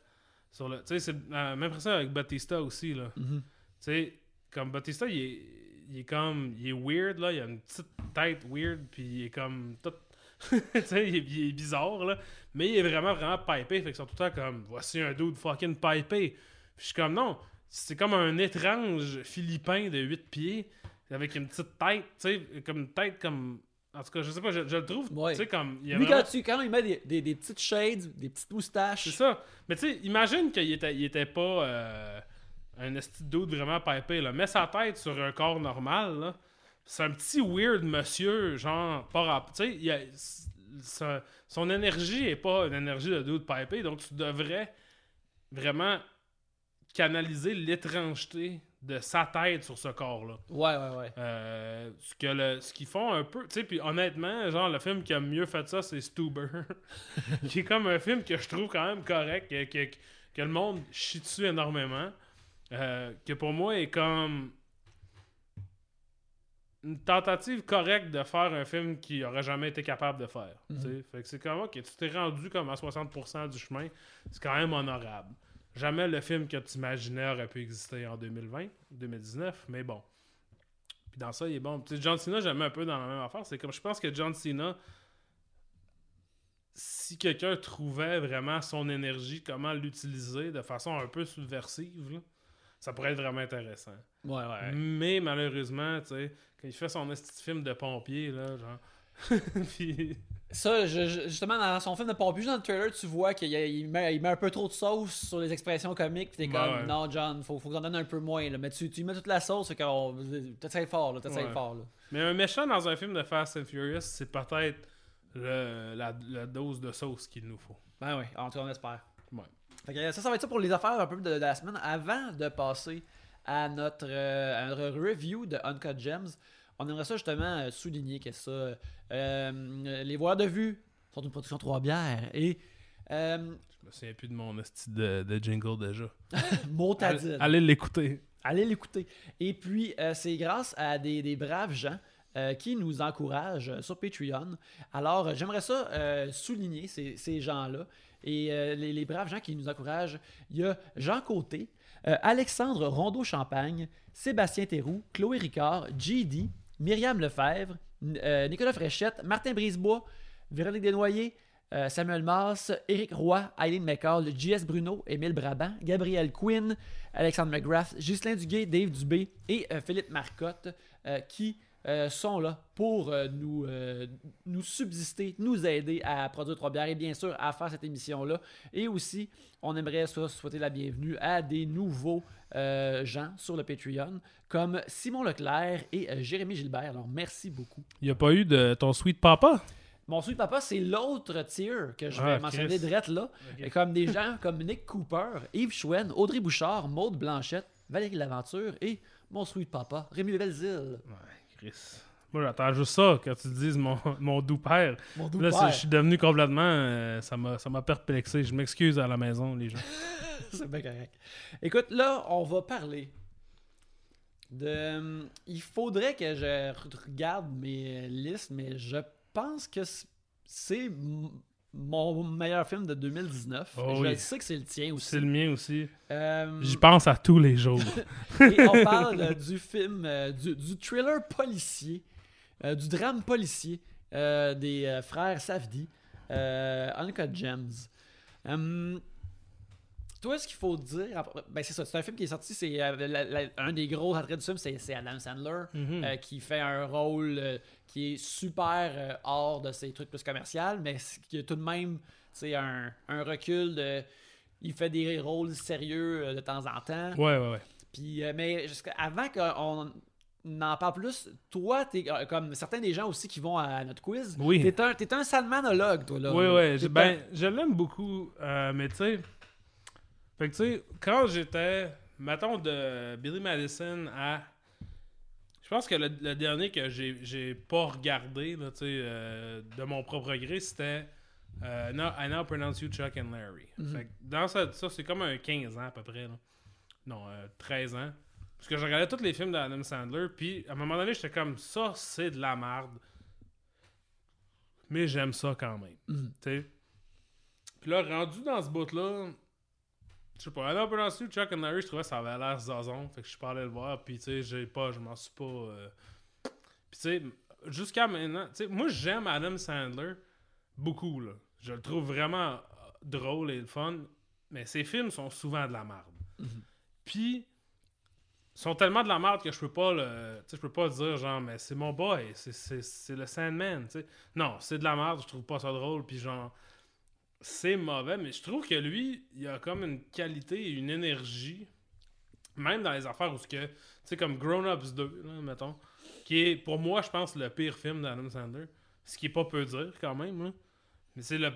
sur le... Tu sais, c'est la même ça avec Batista aussi, là. Mhm. Tu sais, comme Batista, il est, il est comme... Il est weird, là. Il a une petite tête weird, puis il est comme tout... *laughs* tu sais, il, est- il est bizarre, là. Mais il est vraiment, vraiment pipé. Fait qu'ils sont tout le temps comme, voici un dude fucking pipé. Puis je suis comme, non, c'est comme un étrange Philippin de 8 pieds avec une petite tête, tu sais, comme une tête comme... En tout cas, je sais pas, je, je le trouve, Ouais. tu sais, comme... Il y a Lui, vraiment- quand, tu, quand il met des, des, des petites shades, des petites moustaches. C'est ça. Mais tu sais, imagine qu'il était, il était pas euh, un esti de vraiment pipé, là. Mets sa tête sur un corps normal, là. C'est un petit weird monsieur, genre, pas rap. Tu sais, son, son énergie est pas une énergie de dude pipé, donc tu devrais vraiment canaliser l'étrangeté de sa tête sur ce corps-là. Ouais, ouais, ouais. Euh, ce que le, ce qu'ils font un peu, tu sais, puis honnêtement, genre le film qui a mieux fait ça, c'est Stuber, *laughs* qui est comme un film que je trouve quand même correct, que, que, que le monde chie dessus énormément, euh, que pour moi est comme une tentative correcte de faire un film qui aurait jamais été capable de faire. tu sais. Fait que c'est comme ok, tu t'es rendu comme à 60% du chemin, c'est quand même honorable. Jamais le film que tu imaginais aurait pu exister en 2020, 2019, mais bon. Puis dans ça, il est bon. Tu sais, John Cena, j'aime un peu dans la même affaire. C'est comme, je pense que John Cena, si quelqu'un trouvait vraiment son énergie, comment l'utiliser de façon un peu subversive, là, ça pourrait être vraiment intéressant. Ouais, ouais. Mais malheureusement, tu sais, quand il fait son petit film de pompier, là, genre. *laughs* Puis- Ça, je- justement, dans son film de pompier, dans le trailer, tu vois qu'il il met, il met un peu trop de sauce sur les expressions comiques. Pis t'es comme, ouais. non, John, faut, faut que t'en donnes un peu moins. Là. Mais tu, tu mets toute la sauce, c'est qu'on. T'essayes fort, là. T'essayes Ouais. fort, là. Mais un méchant dans un film de Fast and Furious, c'est peut-être la, la dose de sauce qu'il nous faut. Ben oui, en tout cas, on espère. Ouais. Fait que ça, ça va être ça pour les affaires un peu de, de la semaine. Avant de passer à notre, euh, à notre review de Uncut Gems, on aimerait ça justement euh, souligner que ça, les voix de vue sont une production trois bières et euh, Je me souviens plus de mon esti de, de jingle déjà. *laughs* motadine. Allez, allez l'écouter. Allez l'écouter. Et puis, euh, c'est grâce à des, des braves gens euh, qui nous encouragent euh, sur Patreon. Alors, euh, j'aimerais ça euh, souligner ces, ces gens-là. Et euh, les, les braves gens qui nous encouragent, il y a Jean Côté, euh, Alexandre Rondeau-Champagne, Sébastien Théroux, Chloé Ricard, JD, Myriam Lefebvre, euh, Nicolas Fréchette, Martin Brisebois, Véronique Desnoyers, euh, Samuel Mars, Éric Roy, Eileen McCall, JS Bruno, Émile Brabant, Gabriel Quinn, Alexandre McGrath, Ghislain Duguay, Dave Dubé et euh, Philippe Marcotte qui euh, sont là pour euh, nous, euh, nous subsister, nous aider à produire Trois Bières et bien sûr à faire cette émission-là. Et aussi, on aimerait ça, souhaiter la bienvenue à des nouveaux gens sur le Patreon comme Simon Leclerc et Jérémy Gilbert. Alors, merci beaucoup. Il n'y a pas eu de ton sweet papa? Mon sweet papa, c'est l'autre tier que je vais Ah, mentionner direct là. Ok. Comme des gens comme Nick Cooper, Yves Chouen, Audrey Bouchard, Maude Blanchette, Valérie Laventure et mon sweet papa, Rémi Belzile. Ouais, Chris. Moi, j'attends juste ça quand tu dises mon, *laughs* mon doux père. Mon doux Là, père. je suis devenu complètement. euh, ça m'a perplexé. Je m'excuse à la maison, les gens. *laughs* C'est bien correct. Écoute, là, on va parler de. Il faudrait que je re- regarde mes listes, mais je pense que c'est mon meilleur film de 2019. Oh je oui. sais que c'est le tien aussi. C'est le mien aussi. Euh, J'y pense à tous les jours. *laughs* *laughs* et on parle euh, du film, euh, du, du thriller policier, du drame policier des frères Safdie, Uncut Gems. Hum, toi, ce qu'il faut dire, ben c'est ça, c'est un film qui est sorti, c'est un des gros attraits du film, c'est Adam Sandler. Mhm. qui fait un rôle qui est super euh, hors de ses trucs plus commerciaux, mais qui a tout de même un, un recul de. Il fait des rôles sérieux euh, de temps en temps. Ouais, ouais, ouais. Puis, euh, mais avant qu'on n'en parle plus, toi, t'es comme certains des gens aussi qui vont à notre quiz. Oui. T'es un, t'es un salmanologue, toi, là. Oui, oui. Ben, je l'aime beaucoup. mais tu sais. Fait que tu sais, quand j'étais. Mettons de Billy Madison à. Je pense que le, le dernier que j'ai pas regardé, là, euh, de mon propre gré, c'était. euh, Now- I now pronounce you Chuck and Larry. Mhm. Fait que dans ça, ça c'est comme un 15 ans à peu près. Là. Non, euh, 13 ans. Parce que je regardais tous les films d'Adam Sandler, puis à un moment donné, j'étais comme ça, c'est de la merde. Mais j'aime ça quand même. Mhm. Puis là, rendu dans ce bout-là, je sais pas, un peu dans dessus, Chuck and Larry, je trouvais que ça avait l'air zazon. Fait que je suis pas allé le voir, puis tu sais, j'ai pas, je m'en suis pas. euh, Puis tu sais, jusqu'à maintenant, tu sais, moi j'aime Adam Sandler beaucoup, là. Je le trouve vraiment euh, drôle et le fun, mais ses films sont souvent de la merde. Puis, sont tellement de la merde que je peux pas le. Tu sais, je peux pas dire genre, mais c'est mon boy, c'est- le Sandman, tu sais. Non, c'est de la merde, je trouve pas ça drôle, puis genre, c'est mauvais, mais je trouve que lui, il a comme une qualité et une énergie, même dans les affaires où ce que, tu sais, comme Grown Ups 2, là, mettons, qui est, pour moi, je pense, le pire film d'Adam Sandler, ce qui est pas peu dire quand même. Mais c'est le,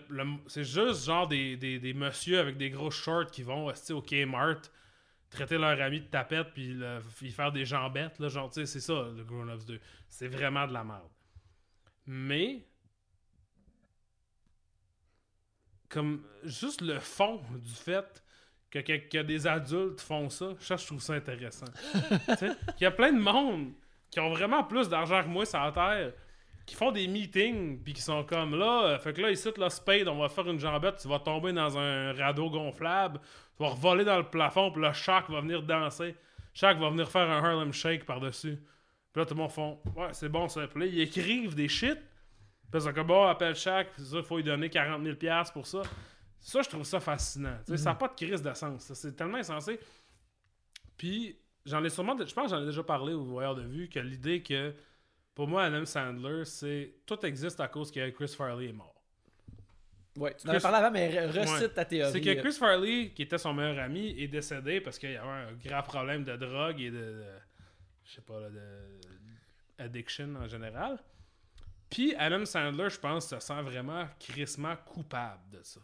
c'est juste genre des, des, des messieurs avec des gros shorts qui vont au Kmart traiter leur ami de tapette puis faire des jambettes là, genre tu sais c'est ça le Grown Ups 2. C'est vraiment de la merde. Mais comme juste le fond du fait que, que, que des adultes font ça, ça je trouve ça intéressant. *laughs* Tu sais, qu'il y a plein de monde qui ont vraiment plus d'argent que moi sur la terre qui font des meetings puis qui sont comme là euh, fait que là ici là Spade on va faire une jambette tu vas tomber dans un radeau gonflable tu vas revoler dans le plafond puis là Shaq va venir danser Shaq va venir faire un Harlem Shake par dessus puis Puis là, tout le monde font Ouais, c'est bon ça. Puis là, ils écrivent des shit. Puis c'est comme bon, appelle chaque, il faut lui donner 40 000 pour ça. Ça, je trouve ça fascinant. Tu sais, Ça n'a pas de crise de sens. C'est tellement insensé. Puis, j'en ai sûrement. Je pense que j'en ai déjà parlé au voyeur de vue que l'idée que pour moi, Adam Sandler, c'est tout existe à cause que Chris Farley est mort. Ouais, tu en avais parlé avant, mais re- recite Ouais. ta théorie. C'est que Chris Farley, qui était son meilleur ami, est décédé parce qu'il y avait un grave problème de drogue et de. de- je sais pas, là, de. addiction en général. Puis Adam Sandler, je pense, se sent vraiment crissement coupable de ça.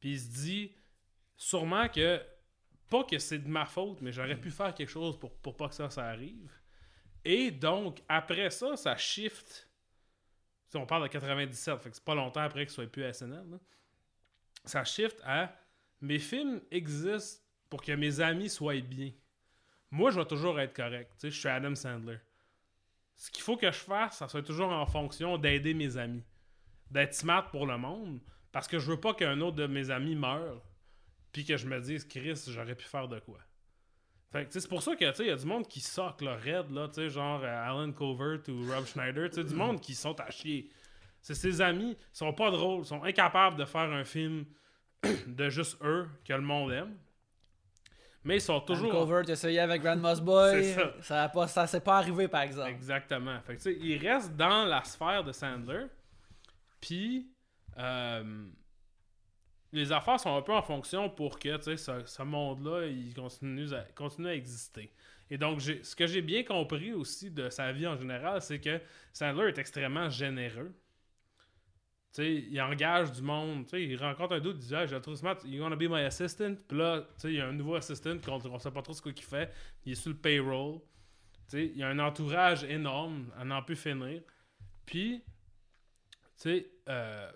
Puis il se dit sûrement que. Pas que c'est de ma faute, mais j'aurais pu faire quelque chose pour, pour pas que ça, ça arrive. Et donc, après ça, ça shift. On parle de 97, fait que c'est pas longtemps après qu'il soit plus à SNL. ça shift à mes films existent pour que mes amis soient bien. Moi, je vais toujours être correct. Je suis Adam Sandler. Ce qu'il faut que je fasse, ça soit toujours en fonction d'aider mes amis. D'être smart pour le monde. Parce que je veux pas qu'un autre de mes amis meure. Puis que je me dise, Chris, j'aurais pu faire de quoi. Fait c'est pour ça que, tu sais, il y a du monde qui soque le raid, là, tu sais, genre euh, Alan Covert ou Rob Schneider, tu sais, du monde qui sont à chier. C'est ses amis, ils sont pas drôles, ils sont incapables de faire un film *clears throat* de juste eux que le monde aime. Mais ils sont Toujours... Cover, tu essayé avec Grand Moss *laughs* Boy. Ça. Ça a pas, ça s'est pas arrivé, par exemple. Exactement. Fait que, il reste dans la sphère de Sandler. Puis, euh, les affaires sont un peu en fonction pour que ce, ce monde-là il continue à, continue à exister. Et donc, ce que j'ai bien compris aussi de sa vie en général, c'est que Sandler est extrêmement généreux. Sais, il engage du monde. Sais, il rencontre un doute, il dit ah, Je le trouve smart, you wanna be my assistant? Puis là, il y a un nouveau assistant qu'on ne sait pas trop ce qu'il fait. Il est sur le payroll. Sais, il y a un entourage énorme, à n'en plus finir. Puis, tu sais, euh,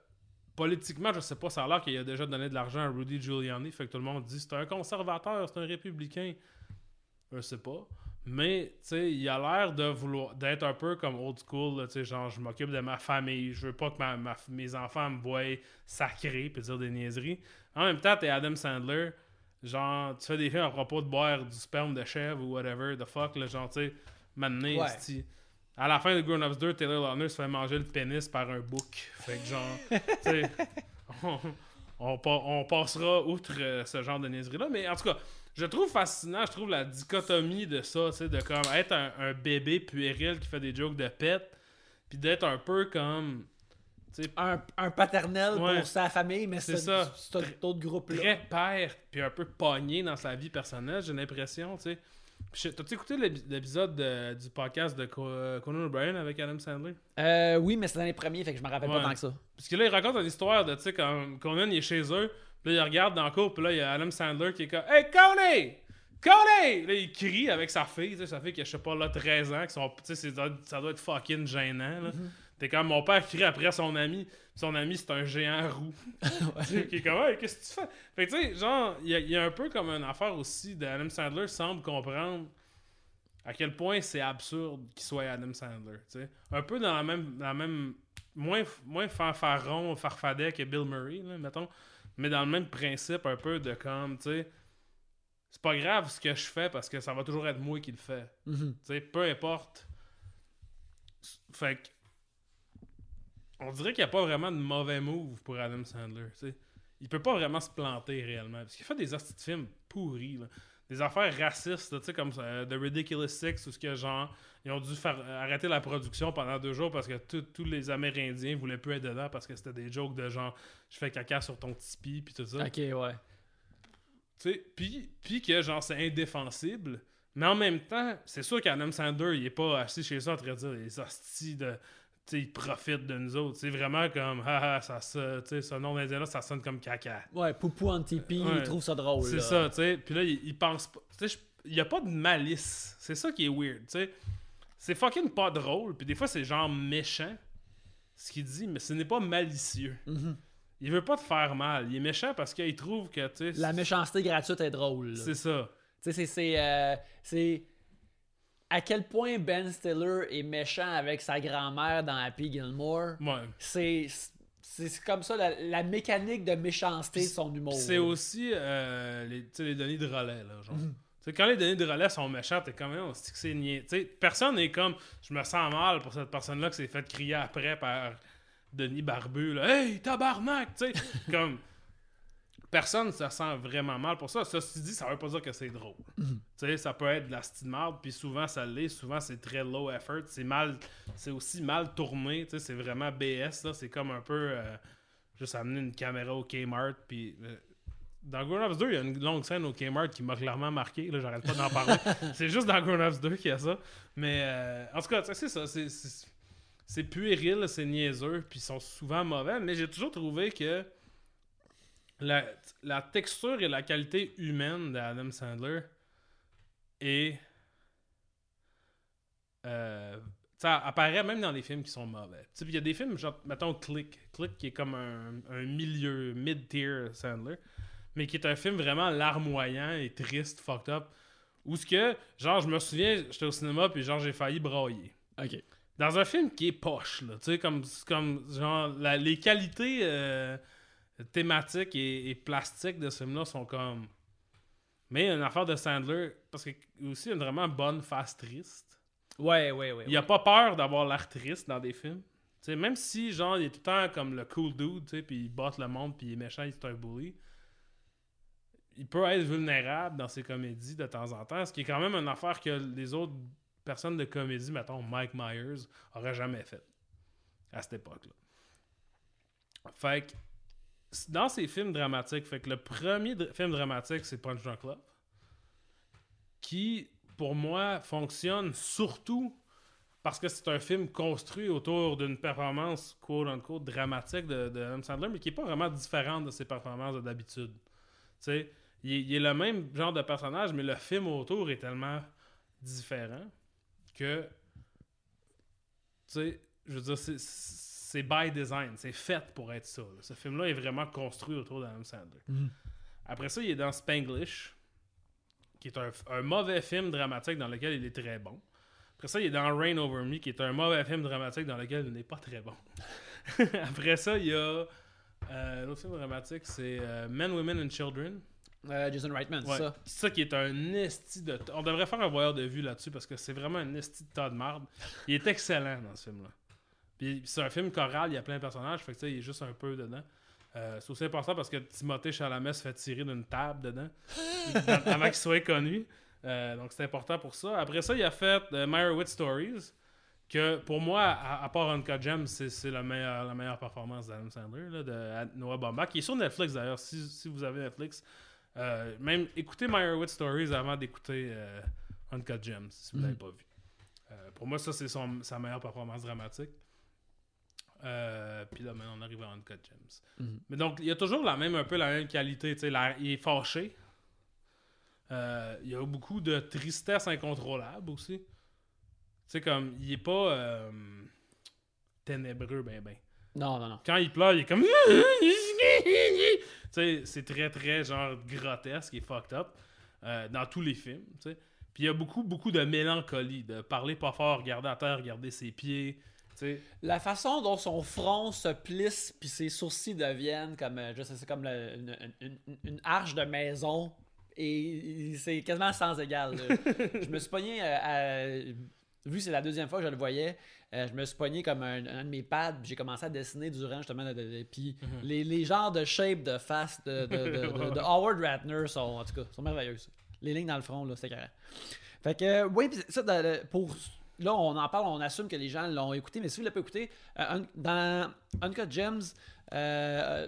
politiquement, je sais pas, ça a l'air qu'il a déjà donné de l'argent à Rudy Giuliani. Fait que tout le monde dit c'est un conservateur, c'est un républicain. Je sais pas. Mais, tu sais, il a l'air de vouloir d'être un peu comme old school, tu sais, genre, je m'occupe de ma famille, je veux pas que ma, ma- mes enfants me voient sacré, puis dire des niaiseries. En même temps, t'es Adam Sandler, genre, tu fais des films à propos de boire du sperme de chèvre ou whatever, the fuck, là, genre, tu sais, m'amener, Ouais. À la fin de Grown Ups 2, Taylor Lautner se fait manger le pénis par un bouc. Fait que genre, *laughs* tu sais, on, on, on passera outre euh, ce genre de niaiserie-là. Mais en tout cas, je trouve fascinant, je trouve la dichotomie de ça, tu sais, de comme être un, un bébé puéril qui fait des jokes de pète, puis d'être un peu comme, Un, un paternel Ouais. pour sa famille, mais C'est c'est ça. cet autre groupe-là. très père, puis un peu pogné dans sa vie personnelle, j'ai l'impression, tu sais. T'as-tu écouté l'épi- l'épisode de- du podcast de Co- Conan O'Brien avec Adam Sandler? Euh, oui, mais c'est dans les premiers, fait que je me rappelle Ouais. pas tant que ça. Parce que là, il raconte une histoire de, tu sais, quand Conan il est chez eux, puis là, il regarde dans la cour, puis là, il y a Adam Sandler qui est comme Hey, Conan! Conan! Là, il crie avec sa fille, tu sais, sa fille qui a, je sais pas, là, 13 ans, qui sont, tu sais, c'est- ça doit être fucking gênant, là. T'es comme, mon père crie après son ami, son ami, c'est un géant roux. *laughs* *laughs* Qui est comme, Hey, qu'est-ce que tu fais? Fait que, tu sais, genre, il y, a- il y a un peu comme une affaire aussi d'Adam Sandler semble comprendre à quel point c'est absurde qu'il soit Adam Sandler. Un peu dans la même, dans la même moins, moins fanfaron, farfadet que Bill Murray, là, mettons, mais dans le même principe un peu de comme, tu sais, c'est pas grave ce que je fais parce que ça va toujours être moi qui le fais. Mhm. Tu sais, peu importe. Fait que. On dirait qu'il n'y a pas vraiment de mauvais move pour Adam Sandler. tu sais. Il peut pas vraiment se planter réellement. Parce qu'il fait des hosties de films pourris. là. Des affaires racistes, tu sais, comme euh, The Ridiculous Six, où ce que genre, ils ont dû faire euh, arrêter la production pendant deux jours parce que tous les Amérindiens voulaient plus être dedans parce que c'était des jokes de genre, je fais caca sur ton tipi, puis tout ça. Ok, ouais. Tu sais, puis, puis que genre c'est indéfensible. Mais en même temps, c'est sûr qu'Adam Sandler, il est pas assis chez ça en train de dire les hosties de. Ils profitent de nous autres. C'est vraiment comme, ah, ah, ça, ça, ce nom d'Indien-là, ça sonne comme caca. Ouais, Poupou en tipi, Ouais. il trouve ça drôle. C'est ça, tu sais. Puis là, il, il pense pas. Il y a pas de malice. C'est ça qui est weird, tu sais. C'est fucking pas drôle. Puis des fois, c'est genre méchant, ce qu'il dit, mais ce n'est pas malicieux. Mhm. Il veut pas te faire mal. Il est méchant parce qu'il trouve que, tu. La méchanceté gratuite est drôle. C'est ça. Tu sais, c'est- euh, c'est. À quel point Ben Stiller est méchant avec sa grand-mère dans Happy Gilmore. Ouais. C'est. C'est comme ça la, la mécanique de méchanceté de son humour. C'est aussi euh, les, les données de relais, là, genre. Sais, quand les données de relais sont méchantes, t'es comme, on se que c'est niais. Tu sais, personne n'est comme, je me sens mal pour cette personne-là qui s'est fait crier après par Denis Barbu, là, Hey, tabarnak! Tu sais, *laughs* comme, personne se sent vraiment mal pour ça. Ceci dit, ça veut pas dire que c'est drôle. Mhm. Tu sais, ça peut être de la style marde, puis souvent ça l'est, souvent c'est très low effort, c'est mal, c'est aussi mal tourné, tu sais, c'est vraiment BS, là, c'est comme un peu, euh, juste amener une caméra au Kmart, puis... euh, dans Grown Ups 2, il y a une longue scène au Kmart qui m'a clairement marqué. Là, j'arrête pas d'en parler. *laughs* c'est juste dans Grown Ups 2 qu'il y a ça. Mais euh, en tout cas, tu sais, c'est ça. C'est puéril, c'est niaiseux, puis ils sont souvent mauvais. Mais j'ai toujours trouvé que la, la texture et la qualité humaine d'Adam Sandler est. Euh, ça apparaît même dans les films qui sont mauvais. Il y a des films, genre, mettons Click. Click qui est comme un, un milieu, mid-tier Sandler, mais qui est un film vraiment larmoyant et triste, fucked up. Où ce que, genre, je me souviens, j'étais au cinéma, puis genre, j'ai failli brailler. Ok. Dans un film qui est poche, là, tu sais, comme, comme, genre, la- les qualités euh, thématiques et, et plastiques de ce film-là sont comme. Mais une affaire de Sandler, parce a aussi une vraiment bonne face triste. Ouais, ouais, ouais. Il a pas peur d'avoir l'air triste dans des films. Même si, genre, il est tout le temps comme le cool dude, tu sais, puis il batte le monde, puis il est méchant, il est un bully. Il peut être vulnérable dans ses comédies de temps en temps, ce qui est quand même une affaire que les autres personnes de comédie, mettons Mike Myers, auraient jamais fait à cette époque-là. Fait que, dans ces films dramatiques, fait que le premier film dramatique, c'est Punch Drunk Love, qui, pour moi, fonctionne surtout parce que c'est un film construit autour d'une performance quote-unquote dramatique de, de Adam Sandler, mais qui est pas vraiment différente de ses performances de d'habitude. Il, il est le même genre de personnage, mais le film autour est tellement différent que, tu sais, je veux dire, c'est- c'est by design, c'est fait pour être ça. là. Ce film-là est vraiment construit autour d'Adam Sandler. Mhm. Après ça, il est dans Spanglish, qui est un, un mauvais film dramatique dans lequel il est très bon. Après ça, il est dans Rain Over Me, qui est un mauvais film dramatique dans lequel il n'est pas très bon. *laughs* Après ça, il y a euh, l'autre film dramatique, c'est euh, Men, Women and Children. Euh, Jason Reitman, c'est Ouais. ça. C'est ça qui est un esti de. On devrait faire un voyeur de vue là-dessus parce que c'est vraiment un esti de tas de marde. Il est excellent dans ce film-là. Puis c'est un film choral, il y a plein de personnages, fait que ça, il est juste un peu dedans. Euh, c'est aussi important parce que Timothée Chalamet se fait tirer d'une table dedans *laughs* avant qu'il soit connu. Euh, donc c'est important pour ça. Après ça, il a fait euh, Meyerowitz Stories, que pour moi, à, à part Uncut Gems, c'est, la, meilleure, la meilleure performance d'Adam Sandler, là, de Noah Baumbach, qui est sur Netflix d'ailleurs, si, si vous avez Netflix. Euh, même écoutez Meyerowitz Stories avant d'écouter Uncut Gems, si vous ne Mhm. l'avez pas vu. Pour moi, ça, c'est sa meilleure performance dramatique. Euh, Puis là, maintenant, on arrive à Uncut Gems. Mhm. Mais donc, il y a toujours la même, un peu la même qualité. tu sais, la- il est fâché. Euh, il y a beaucoup de tristesse incontrôlable aussi. Tu sais, comme, il est pas euh, ténébreux, ben, ben. Non, non, non. Quand il pleure, il est comme. *laughs* tu sais, c'est très, très, genre, grotesque et fucked up euh, dans tous les films, tu sais. Puis il y a beaucoup, beaucoup de mélancolie, de parler pas fort, regarder à terre, regarder ses pieds, La façon dont son front se plisse puis ses sourcils deviennent comme, euh, je sais, c'est comme le- une, une- arche de maison et c'est quasiment sans égal. *laughs* je me suis pogné, euh, à- vu que c'est la deuxième fois que je le voyais, euh, je me suis pogné comme un, un de mes pads j'ai commencé à dessiner durant justement. de- de- de- puis les, les genres de shape de face de, de, *laughs* Howard Ratner sont, en tout cas, sont merveilleuses. Les lignes dans le front, là, c'est carré. Fait que, oui, pis ça, pour. Là, on en parle, on assume que les gens l'ont écouté, mais si vous ne l'avez pas écouté, euh, un- dans Uncut Gems, euh,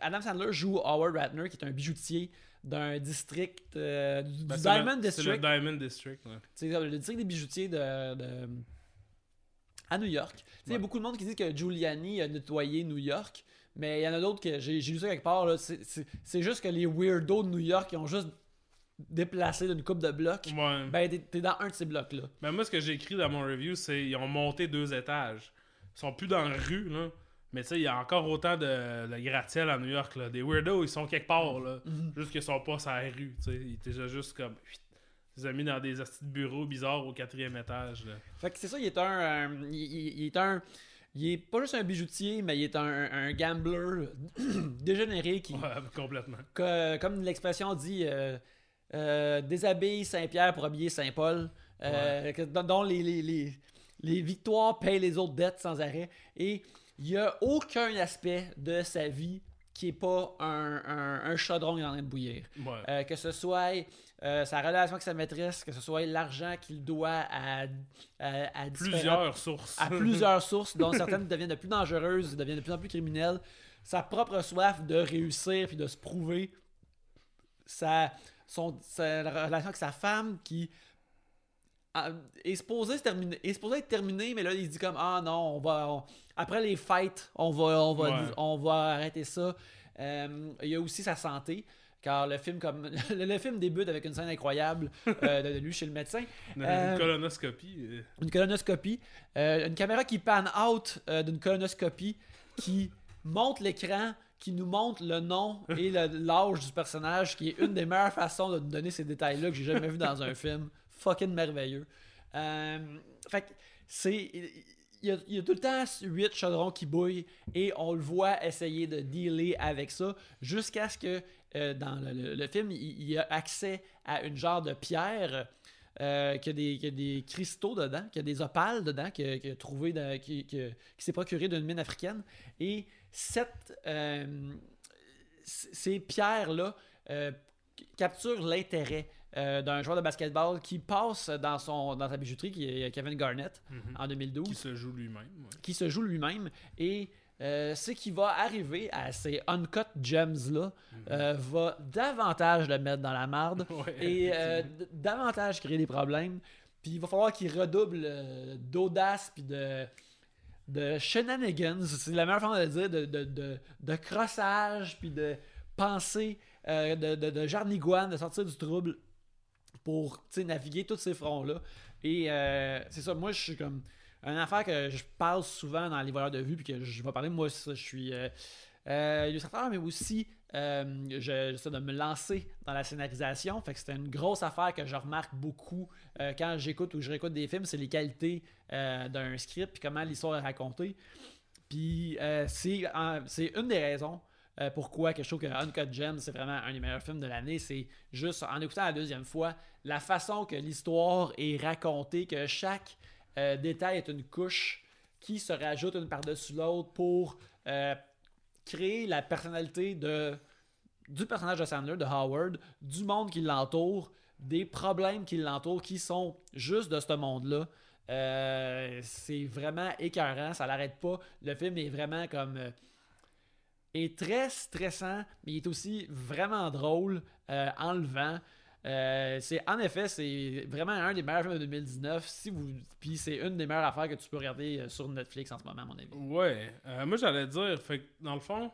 Adam Sandler joue Howard Ratner, qui est un bijoutier d'un district, euh, du Ben, Diamond le- C'est le District. Diamond District, ouais. C'est le district des bijoutiers de, de- à New York. Il y a beaucoup de monde qui dit que Giuliani a nettoyé New York, mais il y en a d'autres que j'ai lu ça quelque part. c'est juste que les weirdos de New York ils ont juste déplacé d'une coupe de blocs. Ouais. Ben, t'es- t'es dans un de ces blocs-là. Ben, moi, ce que j'ai écrit dans mon review, c'est ils ont monté deux étages. Ils sont plus dans la rue, là. Mais tu sais, il y a encore autant de, de gratte-ciel à New York, là. Des weirdos, ils sont quelque part, là. Mhm. Juste qu'ils sont pas sur la rue, tu sais. Ils étaient déjà juste comme... Ils ont mis dans des petits bureaux bizarres au quatrième étage, là. Fait que c'est ça, il est un. euh, il, il- il est un. Il est pas juste un bijoutier, mais il est un, un gambler *clears throat* dégénéré qui, Ouais, complètement. que- comme l'expression dit, euh, euh, déshabille Saint-Pierre pour habiller Saint-Paul, euh, dont les, les, les, les victoires payent les autres dettes sans arrêt. Et il n'y a aucun aspect de sa vie qui n'est pas un, un, un chaudron qui est en train de bouillir. Ouais. Euh, que ce soit euh, sa relation avec sa maîtresse, que ce soit l'argent qu'il doit à, à, Plusieurs sources. à plusieurs sources, dont certaines deviennent de plus dangereuses, deviennent de plus en plus criminelles. Sa propre soif de réussir puis de se prouver. Sa, son, sa relation avec sa femme qui euh, est supposée se terminer, est supposée être terminée, mais là il se dit comme ah non, on va on- après les fights, on va on va Ouais. on va arrêter ça. Euh, il y a aussi sa santé. Car le film, comme *laughs* le, le film débute avec une scène incroyable euh, de, de lui chez le médecin. *laughs* Une Euh, colonoscopie. euh, Une colonoscopie. Une caméra qui pan out d'une colonoscopie qui montre l'écran, qui nous montre le nom et l'âge du personnage, qui est une des meilleures façons de nous donner ces détails-là que j'ai jamais vu dans un film. Fucking merveilleux. Euh, fait c'est. Il y, a, tout le temps 8 chaudrons qui bouillent et on le voit essayer de dealer avec ça jusqu'à ce que euh, dans le, film, il, y a accès à une genre de pierre euh, qui, a des, qui des cristaux dedans, qui a des opales dedans, qui s'est procuré d'une mine africaine. Et cette, euh, ces pierres-là euh, capturent l'intérêt euh, d'un joueur de basketball qui passe dans, son, dans sa bijouterie, qui est Kevin Garnett, mhm. en 2012 Qui se joue lui-même. ouais. qui se joue lui-même et euh, ce qui va arriver à ces uncut gems là euh, va davantage le mettre dans la marde *laughs* Ouais, et davantage créer des problèmes puis il va falloir qu'il redouble d'audace puis de de shenanigans c'est la meilleure façon de le dire de, de, de, de crossage puis de pensée euh, de, de, de jarnigoine de sortir du trouble pour naviguer tous ces fronts-là. Et euh, c'est ça, moi je suis comme. Une affaire que je parle souvent dans les voyeurs de vue, puis que je vais parler, moi, ça, je suis euh, euh, illustrateur, mais aussi euh, je- j'essaie de me lancer dans la scénarisation. Fait que c'était une grosse affaire que je remarque beaucoup euh, quand j'écoute ou je réécoute des films, c'est les qualités euh, d'un script, puis comment l'histoire est racontée. Puis c'est une des raisons pourquoi je trouve que Uncut Gems, c'est vraiment un des meilleurs films de l'année. C'est juste en écoutant la deuxième fois, la façon que l'histoire est racontée, que chaque détail est une couche qui se rajoute une par-dessus l'autre pour créer la personnalité de, du personnage de Sandler, de Howard, du monde qui l'entoure, des problèmes qui l'entourent qui sont juste de ce monde-là. Euh, c'est vraiment écœurant, ça l'arrête pas. Le film est vraiment comme. euh, est très stressant, mais il est aussi vraiment drôle, euh, enlevant. Euh, c'est en effet, c'est vraiment un des meilleurs films de 2019. Si vous, puis c'est une des meilleures affaires que tu peux regarder euh, sur Netflix en ce moment, à mon avis. Ouais. Euh, moi, j'allais dire, fait que, dans le fond,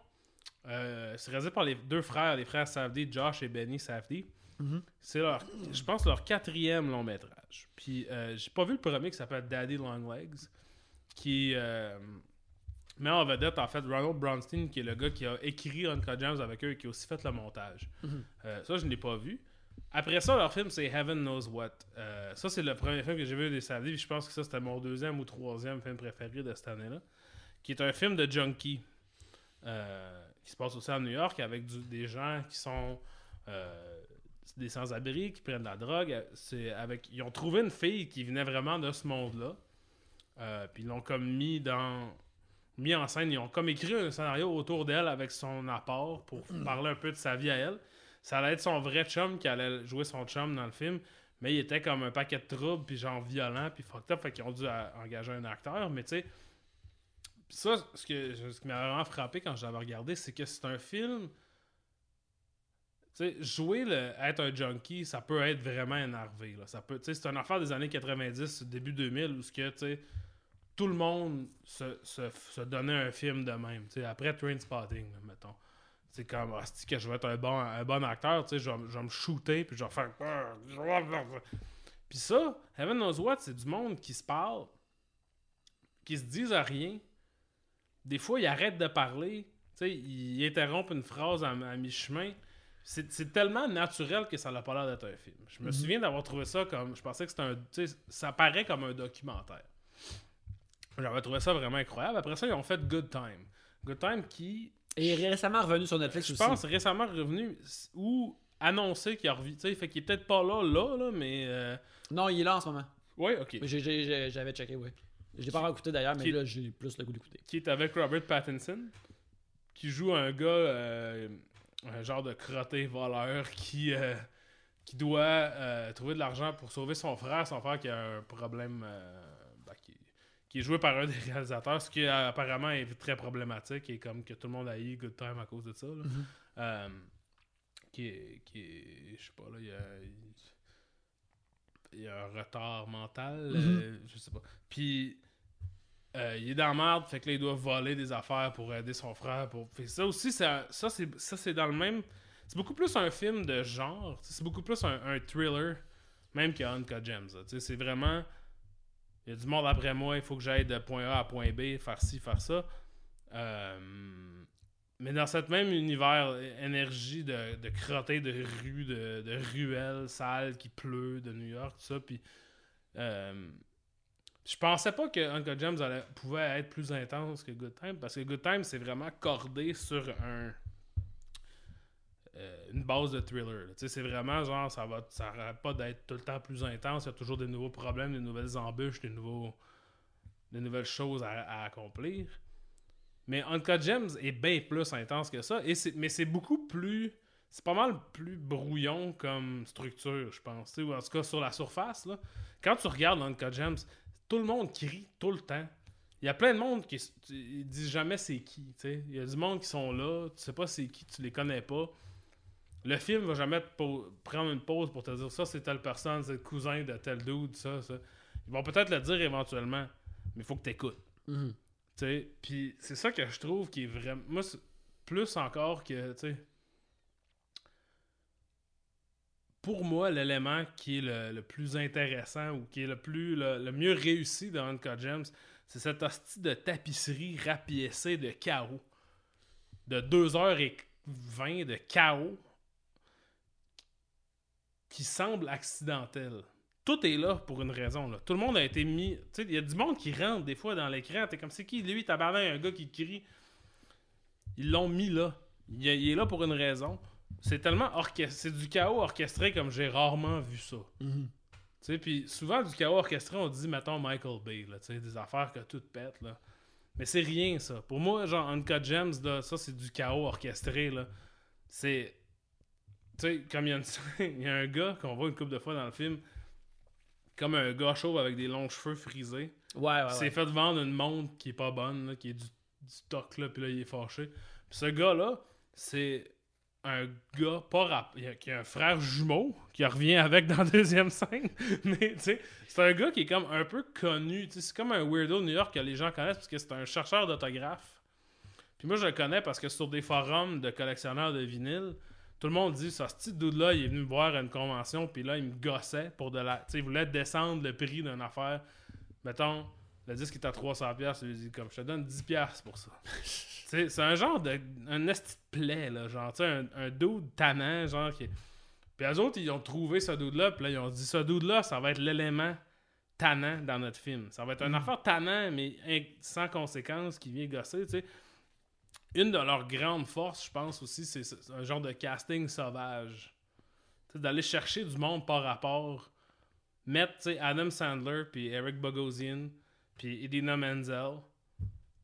euh, c'est réalisé par les deux frères, les frères Safdie, Josh et Benny Safdie. Mhm. C'est leur, je pense, leur quatrième long métrage. Puis, j'ai pas vu le premier qui s'appelle Daddy Longlegs, qui euh, met en vedette, en fait, Ronald Bronstein, qui est le gars qui a écrit Uncut Gems avec eux et qui a aussi fait le montage. Mhm. Ça, je ne l'ai pas vu. Après ça, leur film, c'est Heaven Knows What. Euh, ça, c'est le premier film que j'ai vu des Safdie. Puis je pense que ça, c'était mon deuxième ou troisième film préféré de cette année-là. Qui est un film de junkie. euh, qui se passe aussi à New York avec des gens qui sont euh, des sans-abri, qui prennent de la drogue. Avec, ils ont trouvé une fille qui venait vraiment de ce monde-là. Puis ils l'ont comme mis dans mis en scène. Ils ont comme écrit un scénario autour d'elle avec son apport pour parler un peu de sa vie à elle. Ça allait être son vrai chum qui allait jouer son chum dans le film. Mais il était comme un paquet de troubles, puis genre violent, puis fucked up. Fait qu'ils ont dû engager un acteur. Mais tu sais, ça, ce, que, ce qui m'a vraiment frappé quand je l'avais regardé, c'est que c'est un film. Tu sais, jouer le, être un junkie, ça peut être vraiment énervé. Ça peut, c'est une affaire des années 90, début 2000, où ce que, tout le monde se, se, donnait un film de même. Après Trainspotting, là, mettons. C'est comme, ah, c'est que je vais être un bon, un bon acteur, tu sais, je, vais- je vais me shooter, puis je vais faire. Puis ça, Heaven Knows What, c'est du monde qui se parle, qui se disent à rien. Des fois, ils arrêtent de parler, tu sais, ils interrompent une phrase à, à mi-chemin. C'est c'est tellement naturel que ça n'a pas l'air d'être un film. Je me souviens d'avoir trouvé ça comme. Je pensais que c'était un. Tu sais, ça paraît comme un documentaire. J'avais trouvé ça vraiment incroyable. Après ça, ils ont fait Good Time. Good Time qui, Et récemment revenu sur Netflix je aussi. pense, récemment revenu où annoncé qu'il revient. Tu sais, fait qu'il est peut-être pas là, là, là mais. euh, Non, il est là en ce moment. Ouais, ok. J'avais checké, oui. Je l'ai pas encore écouté d'ailleurs, mais là, j'ai plus le goût d'écouter. Qui est avec Robert Pattinson, qui joue un gars, euh, un genre de crotté voleur qui. euh, qui doit trouver de l'argent pour sauver son frère, son frère qui a un problème qui est joué par un des réalisateurs, ce qui apparemment est très problématique et comme que tout le monde a eu Good Time à cause de ça. là. Mhm. Euh, qui est, qui est- je sais pas là, il y a, il y a un retard mental, Mhm. euh, je sais pas. Puis euh, il est dans la merde, fait que là, il doit voler des affaires pour aider son frère. Pour... Fait ça aussi, ça, ça c'est dans le même. C'est beaucoup plus un film de genre. C'est beaucoup plus un, un thriller, même que Uncut Gems. C'est vraiment. Il y a du monde après moi, il faut que j'aille de point A à point B, faire ci, faire ça. Euh, mais dans cette même univers, énergie de, de crotté de rues, de, de ruelles sales qui pleut de New York, tout ça. Puis. euh, je pensais pas que Uncle James allait- pouvait être plus intense que Good Time parce que Good Time c'est vraiment cordé sur un euh, une base de thriller. C'est vraiment genre ça va ça arrête pas d'être tout le temps plus intense, il y a toujours des nouveaux problèmes, des nouvelles embûches, des nouveaux des nouvelles choses à, accomplir. Mais Uncut Gems est bien plus intense que ça et mais c'est beaucoup plus c'est pas mal plus brouillon comme structure, je pense. Ou en tout cas, sur la surface, là, quand tu regardes Uncut Gems, tout le monde crie tout le temps. Il y a plein de monde qui ils disent jamais c'est qui. Il y a du monde qui sont là, tu sais pas c'est qui, tu les connais pas. Le film va jamais te prendre une pause pour te dire ça, c'est telle personne, c'est le cousin de tel dude, ça, ça. Ils vont peut-être le dire éventuellement, mais il faut que tu écoutes. Mhm. Tu sais, puis c'est ça que je trouve qui est vraiment. Moi, plus encore que, tu sais. Pour moi, l'élément qui est le, le plus intéressant ou qui est le plus le, le mieux réussi dans Uncut Gems, c'est cette hostie de tapisserie rapiécée de chaos. De 2h20 de chaos qui semble accidentel. Tout est là pour une raison. Là. Tout le monde a été mis. Il y a du monde qui rentre des fois dans l'écran. T'es comme c'est qui lui, tabarnak, un gars qui crie? Ils l'ont mis là. Il, est- il est là pour une raison. C'est tellement orchestré. C'est du chaos orchestré comme j'ai rarement vu ça. Tu sais, puis souvent du chaos orchestré, on dit, mettons, Michael Bay, là, tu sais, des affaires que tout pète, là. Mais c'est rien, ça. Pour moi, genre, Uncut Gems, là, ça, c'est du chaos orchestré, là. C'est... Tu sais, comme il y, a une- *laughs* il y a un gars qu'on voit une couple de fois dans le film, comme un gars chauve avec des longs cheveux frisés, Ouais, ouais, s'est ouais. fait vendre une montre qui est pas bonne, là, qui est du, du stock, là, puis là, il est fâché. Puis ce gars-là, c'est un gars pas rap qui a un frère jumeau qui revient avec dans la deuxième scène *laughs* mais tu sais c'est un gars qui est comme un peu connu tu sais, c'est comme un weirdo de New York que les gens connaissent parce que c'est un chercheur d'autographes puis moi je le connais parce que sur des forums de collectionneurs de vinyle tout le monde dit ça ce petit dude là il est venu me voir à une convention puis là il me gossait pour de la tu sais il voulait descendre le prix d'une affaire mettons le disque est à 300 pièces il dit comme je te donne 10 pièces pour ça *laughs* c'est un genre de. Un esti de plaie, là. Genre, tu sais, un, un dude tannant, genre. Qui... Puis eux autres, ils ont trouvé ce dude-là, puis là, ils ont dit ce dude-là, ça va être l'élément tannant dans notre film. Ça va être une affaire tannant, mais sans conséquence, qui vient gosser, tu sais. Une de leurs grandes forces, je pense aussi, c'est un genre de casting sauvage. D'aller chercher du monde par rapport. Mettre, Adam Sandler, puis Eric Bogosian, puis Idina Menzel,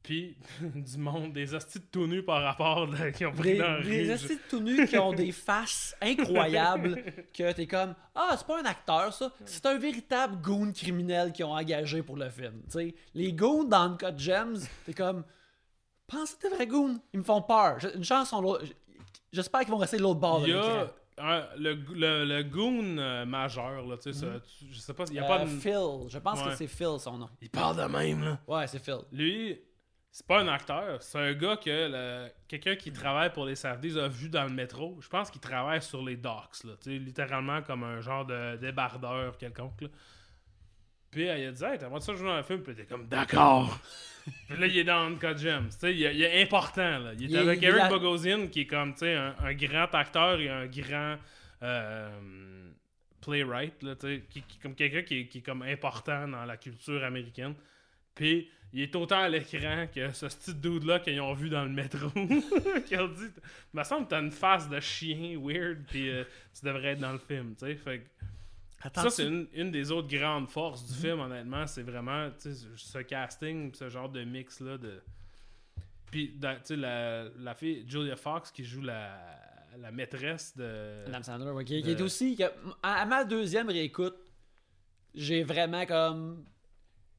puis *laughs* du monde, des hosties de tout nus par rapport qui ont pris Des, dans des tout nus qui ont des faces *laughs* incroyables que t'es comme Ah, c'est pas un acteur ça, c'est un véritable goon criminel qu'ils ont engagé pour le film. les goons dans Uncut Gems, t'es comme Pense que des vrais goons, ils me font peur. J'ai- Une chance, J'espère qu'ils vont rester de l'autre bord de Il y l'écran. a un- le, le, le goon euh, majeur, là, tu sais, ça, tu- je sais pas, il y a Euh, pas de... Phil, je pense Ouais. que c'est Phil son nom. Il parle de même, là. Ouais, c'est Phil. Lui, c'est pas un acteur, c'est un gars que le- quelqu'un qui travaille pour les Saudis a vu dans le métro. Je pense qu'il travaille sur les docks, là, tu sais, littéralement comme un genre de débardeur quelconque. Là. Puis il a dit Hey, t'aimerais ça jouer dans un film? Puis t'es comme D'accord. *laughs* Puis là, il est dans. Tu sais, il, est- il est important. Là. Il est Il avec il Eric là- Bogosian, qui est comme tu un, un grand acteur et un grand euh, playwright, là, qui, qui- comme quelqu'un qui, est- qui est comme important dans la culture américaine. Puis il est autant à l'écran que ce petit dude-là qu'ils ont vu dans le métro. *laughs* qui ont dit Il me semble que t'as une face de chien weird, puis euh, tu devrais être dans le film, tu sais. Fait que ça, c'est une, une, des autres grandes forces du film, honnêtement. C'est vraiment ce casting, ce genre de mix-là. De... Puis, tu sais, la, la fille Julia Fox qui joue la, la maîtresse de. Madame Sandler, qui, est aussi. à, ma deuxième réécoute, j'ai vraiment comme.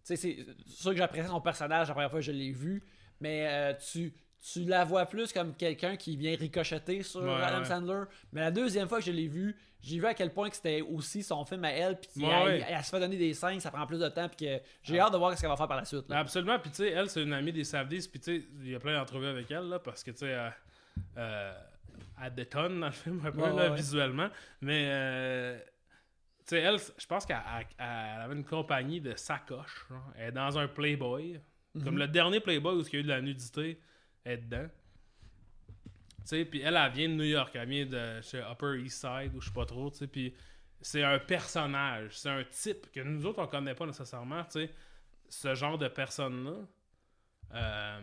Tu sais, c'est sûr que j'apprécie son personnage la première fois que je l'ai vu, mais euh, tu tu la vois plus comme quelqu'un qui vient ricocheter sur Adam Sandler. Mais la deuxième fois que je l'ai vu, j'ai vu à quel point que c'était aussi son film à elle, puis qu'elle se fait donner des scènes, ça prend plus de temps, puis que j'ai ah. hâte de voir ce qu'elle va faire par la suite. Absolument, puis tu sais, elle, c'est une amie des Savdies, puis tu sais, il y a plein d'entrevues avec elle, là, parce que tu sais, euh, euh, elle détonne dans le film un peu, là, visuellement. Mais, euh, tu sais, elle, je pense qu'elle avait une compagnie de sacoches. Elle est dans un Playboy. Comme mhm. le dernier Playboy où il y a eu de la nudité est dedans. Sais, puis elle, elle vient de New York, elle vient de chez Upper East Side, ou je sais pas trop, puis c'est un personnage, c'est un type que nous autres, on connaît pas nécessairement, ce genre de personne-là, euh,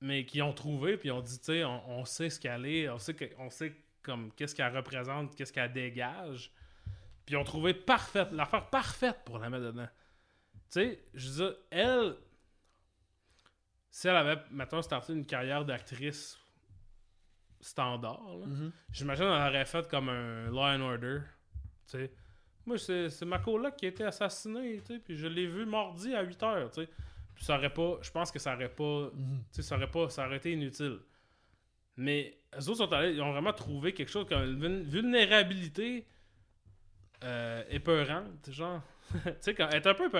mais qui ont trouvé, puis ont dit, tu sais, on, sait ce qu'elle est, on sait, sait comme qu'est-ce qu'elle représente, qu'est-ce qu'elle dégage, puis ils ont trouvé parfaite, l'affaire parfaite pour la mettre dedans. Je veux dire, elle, si elle avait, maintenant starté une carrière d'actrice standard, mhm. j'imagine qu'elle aurait fait comme un Law and Order. Moi, c'est ma coloc qui a été assassinée, puis je l'ai vu mardi à 8 heures. Puis ça aurait pas. Je pense que ça aurait pas. Mhm. Ça aurait pas. Ça aurait été inutile. Mais les autres sont allés, ils ont vraiment trouvé quelque chose comme une vulnérabilité euh, épeurante, genre. *laughs* tu sais, elle est un peu.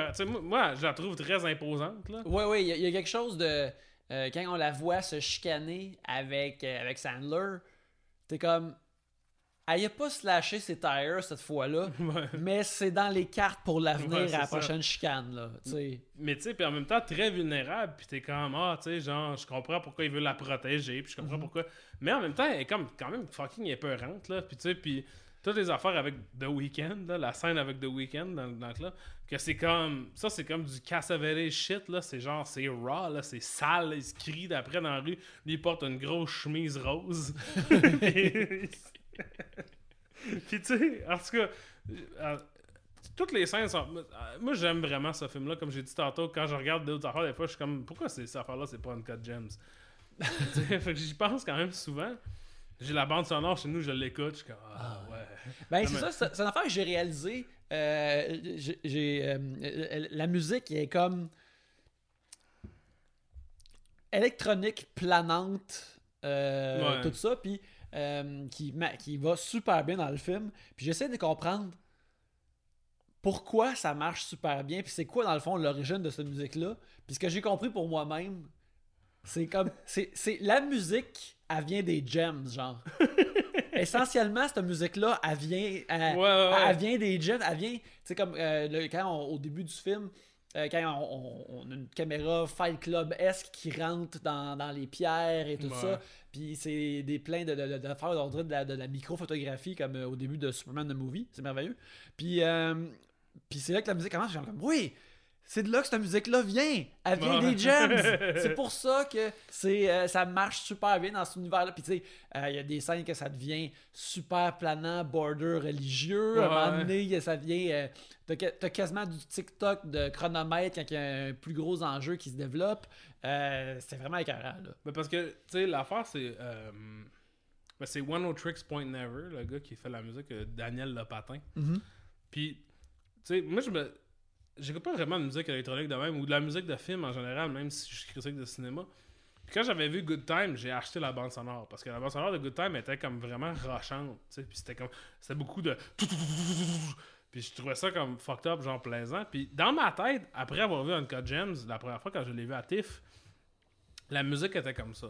Moi, je la trouve très imposante. Là. Ouais, ouais, il y, a quelque chose de. Euh, quand on la voit se chicaner avec, euh, avec Sandler, t'es comme. Elle a pas slashé ses tires cette fois-là, *laughs* mais c'est dans les cartes pour l'avenir à la prochaine chicane. Là, Mais tu sais, puis en même temps, très vulnérable, puis t'es comme, ah, tu sais, genre, je comprends pourquoi il veut la protéger, puis je comprends mhm. pourquoi. Mais en même temps, elle est comme, quand même fucking épeurante, là, puis tu sais, puis toutes les affaires avec The Weeknd, la scène avec The Weeknd dans, dans le club, que c'est comme. Ça, c'est comme du Cassavetes shit, là. C'est genre, c'est raw, là. C'est sale, il se crie d'après dans la rue. Lui, il porte une grosse chemise rose. *laughs* Puis, tu sais, en tout cas. Euh, toutes les scènes sont. Moi, j'aime vraiment ce film-là. Comme j'ai dit tantôt, quand je regarde d'autres affaires, des fois, je suis comme, pourquoi ces affaires-là, c'est pas une cut gems? *laughs* fait que j'y pense quand même souvent. J'ai la bande sonore chez nous, je l'écoute, je suis comme ah, ah ouais. Ben c'est ça, c'est une affaire que j'ai réalisé. Euh, j'ai euh, la musique est comme électronique planante, euh, tout ça, puis qui, qui va super bien dans le film. Puis j'essaie de comprendre pourquoi ça marche super bien, puis c'est quoi dans le fond l'origine de cette musique-là. Puis ce que j'ai compris pour moi-même, c'est comme c'est la musique elle vient des gems, genre. *laughs* Essentiellement, cette musique-là, elle vient, elle, vient des gems. Elle vient, tu sais, comme euh, quand au début du film, euh, quand on, a une caméra Fight Club-esque qui rentre dans, dans, les pierres et tout ça, puis c'est des pleins de, de, de, de, de, la, de la micro-photographie comme euh, au début de Superman the Movie, c'est merveilleux. Puis, puis c'est là que la musique commence, genre comme, oui, c'est de là que cette musique-là vient. Elle vient des gems. *laughs* c'est pour ça que c'est euh, ça marche super bien dans cet univers-là. Puis tu sais, euh, il y a des scènes que ça devient super planant, border religieux. À un moment donné, ça devient. Euh, t'as, quasiment du TikTok de chronomètre quand il y a un plus gros enjeu qui se développe. c'est vraiment écœurant. Là. Mais parce que, tu sais, l'affaire, c'est. Ben, c'est One O Tricks Point Never, le gars qui fait la musique, Daniel Lepatin. Mm Puis, tu sais, moi, je me j'écoute pas vraiment de musique électronique de même ou de la musique de film en général, même si je suis critique de cinéma. Puis quand j'avais vu Good Time, j'ai acheté la bande sonore parce que la bande sonore de Good Time était comme vraiment rochante, puis c'était comme c'était beaucoup de puis je trouvais ça comme fucked up, genre plaisant. Puis dans ma tête, après avoir vu Uncut Gems, la première fois quand je l'ai vu à TIFF, la musique était comme ça.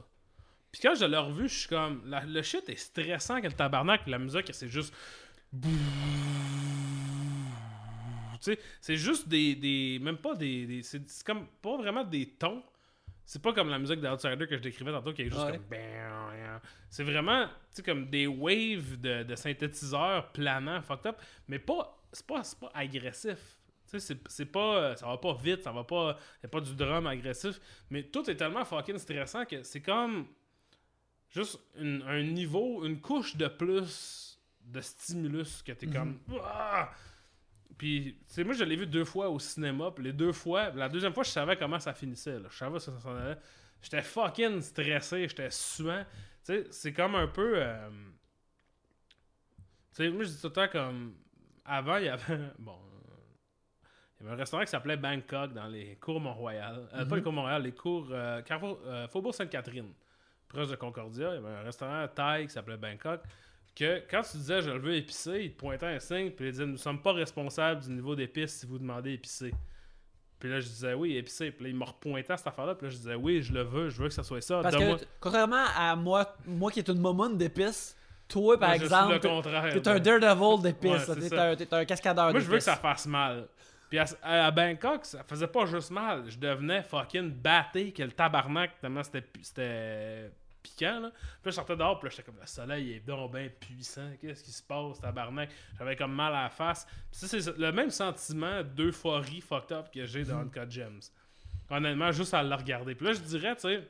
Puis quand je l'ai revu, je suis comme le shit est stressant que le tabarnak, la musique c'est juste c'est juste des, Même pas des. c'est comme pas vraiment des tons. C'est pas comme la musique d'Outsider que je décrivais tantôt qui est juste comme. C'est vraiment comme des waves de, de synthétiseurs planants, fucked up, mais pas. C'est pas, pas agressif. Tu sais, c'est- pas. euh, Ça va pas vite, ça va pas. Y a pas du drame agressif. Mais tout est tellement fucking stressant que c'est comme. Juste une- un niveau, une couche de plus de stimulus que t'es comme. Ah! Puis, tu sais, moi, je l'ai vu deux fois au cinéma. Puis les deux fois, la deuxième fois, je savais comment ça finissait. Là. Je savais ça s'en allait. J'étais fucking stressé, j'étais suant. Tu sais, c'est comme un peu. euh, Tu sais, moi, je dis tout le temps comme. Avant, il y avait. Bon. Il y avait un restaurant qui s'appelait Bangkok dans les cours Mont-Royal. Euh, Pas les cours Mont-Royal, les cours. Euh, Carrefour- euh, Faubourg Sainte-Catherine. Proche de Concordia. Il y avait un restaurant thaï qui s'appelait Bangkok. Que quand tu disais je le veux épicé, il te pointait un signe. Puis il disait nous sommes pas responsables du niveau d'épices si vous demandez épicé. Puis là, je disais oui, épicé. Puis là, il me repointait à cette affaire-là. Puis là, je disais oui, je le veux, je veux que ça soit ça. Parce que, contrairement à moi, moi qui est une momoune d'épices, toi, par Moi, exemple, t'es un là. Daredevil d'épices. t'es un, t'es un cascadeur Moi, je veux que d'épices. ça fasse mal. Puis à, à Bangkok, ça faisait pas juste mal. Je devenais fucking batté que le tabarnak, tellement c'était piquant. Là. Puis là, je sortais dehors, puis là, j'étais comme le soleil est donc bien puissant. Qu'est-ce qui se passe, tabarnak? J'avais comme mal à la face. Puis ça, c'est le même sentiment d'euphorie fucked up que j'ai dans Uncut Gems. Honnêtement, juste à le regarder. Puis là, je dirais, tu sais,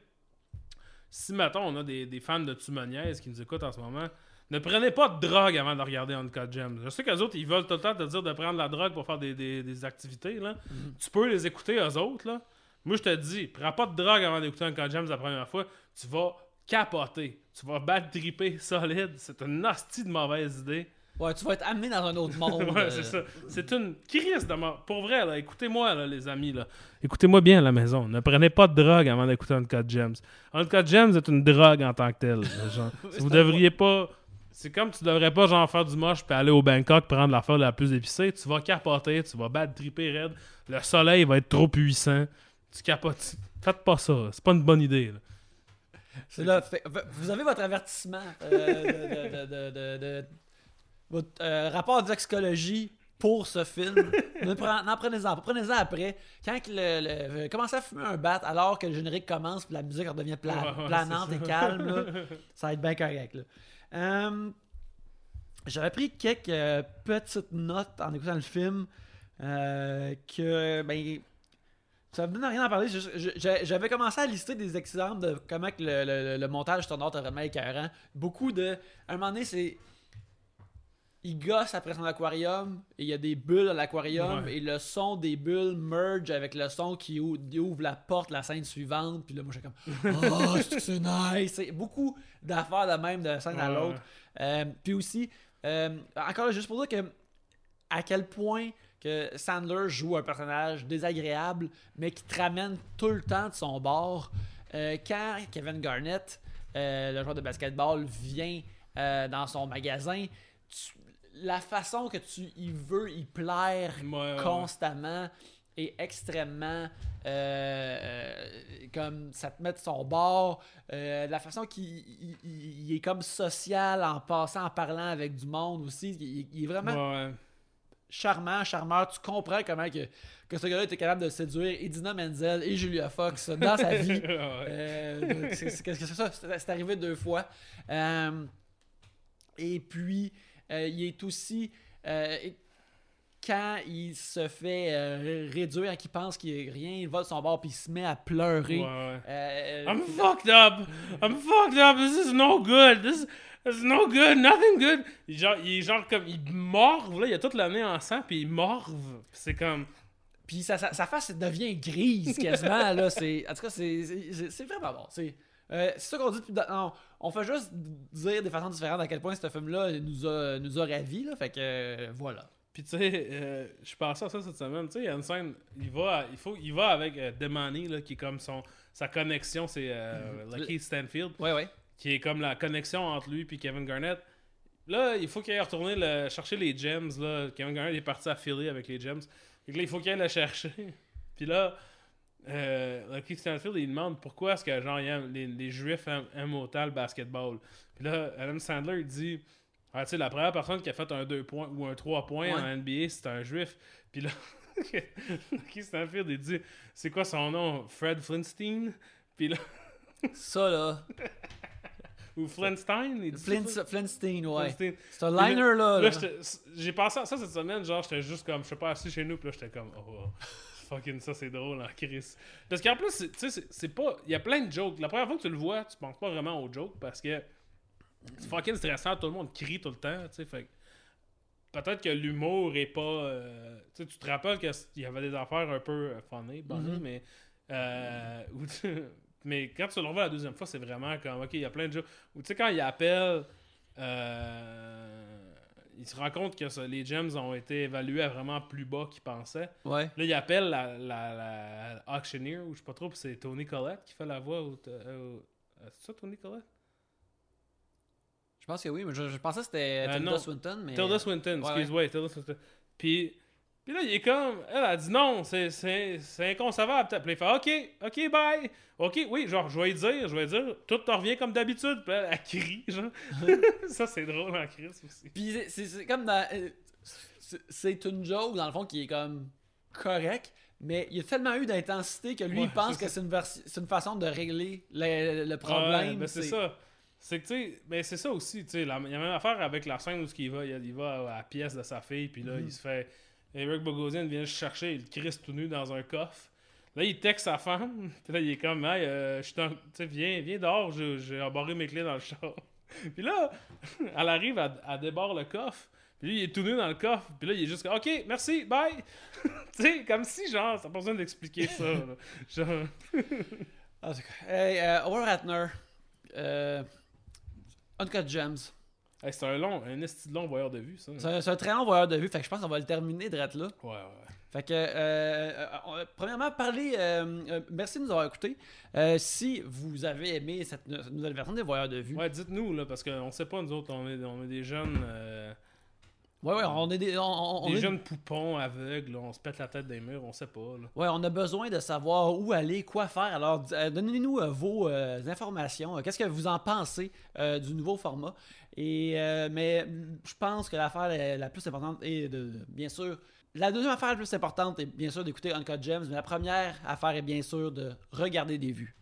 si, mettons, on a des, des fans de Tumoniaise qui nous écoutent en ce moment, ne prenez pas de drogue avant de regarder Uncut Gems. Je sais qu'eux autres, ils veulent tout le temps te dire de prendre la drogue pour faire des, des- des activités. Là. Tu peux les écouter, eux autres. Là. Moi, je te dis, prends pas de drogue avant d'écouter Uncut Gems la première fois. Tu vas capoter. Tu vas battre triper solide. C'est une hostie de mauvaise idée. Ouais, tu vas être amené dans un autre monde. *laughs* ouais, euh, c'est ça. C'est une crise de mort. Pour vrai, là, écoutez-moi, là, les amis. Là. Écoutez-moi bien à la maison. Ne prenez pas de drogue avant d'écouter Uncut Gems. Uncut Gems est une drogue en tant que telle. genre. *laughs* Vous devriez pas. C'est comme tu devrais pas genre faire du moche puis aller au Bangkok prendre l'affaire la plus épicée. Tu vas capoter, tu vas battre triper raide. Le soleil va être trop puissant. Tu capotes. Faites pas ça. C'est pas une bonne idée. là. C'est là, fait- vous avez votre avertissement euh, de, de- de- de- votre euh, rapport de toxicologie pour ce film. N'en prenez-en. Prenez-en après. Quand le, le- commencez à fumer un bat alors que le générique commence puis la musique redevient pla- Ouais, ouais, planante et calme, là, ça va être bien correct. Euh, J'avais pris quelques petites notes en écoutant le film que ben ça me donne rien à parler. J'avais commencé à lister des exemples de comment que le, le- le montage sonore est vraiment écœurant. Beaucoup de. À un moment donné, c'est. Il gosse après son aquarium et il y a des bulles à l'aquarium Ouais. et le son des bulles merge avec le son qui ou- qui ouvre la porte, la scène suivante. Puis là, moi, j'étais comme *laughs* Oh, c'est nice! C'est beaucoup d'affaires de même de scène à l'autre. Euh, puis aussi, euh, encore là, juste pour dire que à quel point que Sandler joue un personnage désagréable, mais qui te ramène tout le temps de son bord. Euh, quand Kevin Garnett, euh, le joueur de basketball, vient euh, dans son magasin, tu- la façon que tu y veux y plaire Ouais, constamment est extrêmement comme ça te met de son bord la façon qu'il il- il- il est comme social en passant en parlant avec du monde aussi il, il est vraiment Ouais, ouais. Charmant, charmeur. Tu comprends comment que, que ce gars-là était capable de séduire Edina Menzel et Julia Fox dans sa vie. *laughs* Euh, c'est- que ça? C'est arrivé deux fois. Euh, et puis, euh, il est aussi. quand il se fait réduire, qu'il pense qu'il n'y a rien, il va de son bord puis il se met à pleurer. Ouais, ouais. I'm fucked up. I'm fucked up. This is no good. This, is no good. Nothing good. Il, genre, il est genre comme. Il morve, là. Il a toute l'année en sang, puis il morve. C'est comme. Puis sa, sa, sa face devient grise quasiment. là, *laughs* c'est, en tout cas, c'est, vraiment bon. C'est, euh, ça qu'on dit depuis. non, on fait juste dire de façon différente à quel point ce film-là nous a, nous a ravis. Là, fait que euh, voilà. Puis tu sais, euh, je pensais à ça cette semaine. Tu sais, il y a une scène. Il va, à- il faut, il va avec euh, Demani, là, qui est comme son. Sa connexion, c'est euh, Lucky Stanfield. Ouais, ouais. Qui est comme la connexion entre lui et Kevin Garnett. Là, il faut qu'il aille retourner le- chercher les gems. Là. Kevin Garnett est parti à Philly avec les gems. Fait que là, il faut qu'il aille le chercher. *laughs* Puis là, euh, Lucky Stanfield, il demande pourquoi est-ce que genre, les, les Juifs aiment, aiment autant le basketball. Puis là, Adam Sandler, il dit ah, tu sais, la première personne qui a fait un 2 points ou un 3 points Ouais. en NBA, c'est un Juif. Puis là, *laughs* Lucky Stanfield, il dit c'est quoi son nom? Fred Flintstein Puis là, Ça, là. *laughs* Ou Flintstein. il dit ça? Flint, Flintstein, ouais. C'est un liner, là. Là, j'ai pensé à ça cette semaine, genre, j'étais juste comme, je sais pas, assis chez nous, puis là, j'étais comme, oh, *laughs* fucking, ça c'est drôle en crise. Parce qu'en plus, tu sais, c'est- pas. Il y a plein de jokes. La première fois que tu le vois, tu penses pas vraiment aux jokes parce que c'est fucking stressant, tout le monde crie tout le temps, tu sais, fait Peut-être que l'humour est pas. euh, tu sais, tu te rappelles qu'il y avait des affaires un peu euh, funny, bonny, Mhm. mais. euh, *laughs* où tu- mais quand tu le revois la deuxième fois, c'est vraiment comme, ok, il y a plein de jokes. Ou tu sais, quand il appelle, euh, il se rend compte que ça- les gems ont été évalués à vraiment plus bas qu'ils pensaient. Ouais. Là, il appelle la, la, la auctioneer, ou je sais pas trop, c'est Tony Collette qui fait la voix. Euh, euh, c'est ça, Tony Collette? Je pense que oui, mais je, je pensais que c'était Euh, Tilda. Swinton, mais... Tilda Swinton, Ouais, excuse, ouais, Tilda Swinton. Puis, puis là, il est comme, elle a dit non, c'est, inconcevable. Puis il fait, ok, ok, bye. Ok, oui, genre, je vais dire, je vais dire, tout te revient comme d'habitude. Puis elle, elle crie, genre. *laughs* ça, c'est drôle en crise aussi. Puis c'est- comme dans... euh, c'est- une joke, dans le fond, qui est comme correct, mais il y a tellement eu d'intensité que lui, Ouais, il pense que c'est une, une façon de régler le, problème. ben c'est ça. C'est que, tu sais, ben c'est ça aussi, tu sais, il y a même affaire avec la scène où il va, il, va à la pièce de sa fille, puis là, Mhm. il se fait... Eric Bogosian vient le chercher, il le crisse tout nu dans un coffre. Là, il texte sa femme, *laughs* puis là, il est comme, hey, euh, je viens, viens dehors, j'ai embarré mes clés dans le char. *laughs* puis là, *laughs* elle arrive, à à débarre le coffre, puis lui, il est tout nu dans le coffre, puis là, il est juste comme, ok, merci, bye! tu sais, comme si, genre, ça pas besoin d'expliquer ça, là. Genre... En tout cas, hey, Ratner, euh, Uncut Gems. Hey, c'est un long, un esti long voyeur de vue, ça. C'est un, très long voyeur de vue, fait que je pense qu'on va le terminer de là. Ouais, ouais. Fait que, euh, euh, on- premièrement, parlez. euh, euh, merci de nous avoir écoutés. Euh, si vous avez aimé cette, cette nouvelle version des voyeurs de vue, Ouais, dites-nous, là, parce qu'on sait pas, nous autres, on est, on est des jeunes. euh, ouais, ouais, on est des. on- des est- jeunes poupons aveugles, on se pète la tête des murs, on sait pas. Là. Ouais, on a besoin de savoir où aller, quoi faire. Alors, euh, donnez-nous euh, vos euh, informations. Euh, Qu'est-ce que vous en pensez euh, du nouveau format? Et, euh, mais je pense que l'affaire la, la plus importante est de, de- bien sûr, la deuxième affaire la plus importante est bien sûr d'écouter Uncut Gems, mais la première affaire est bien sûr de regarder des vues.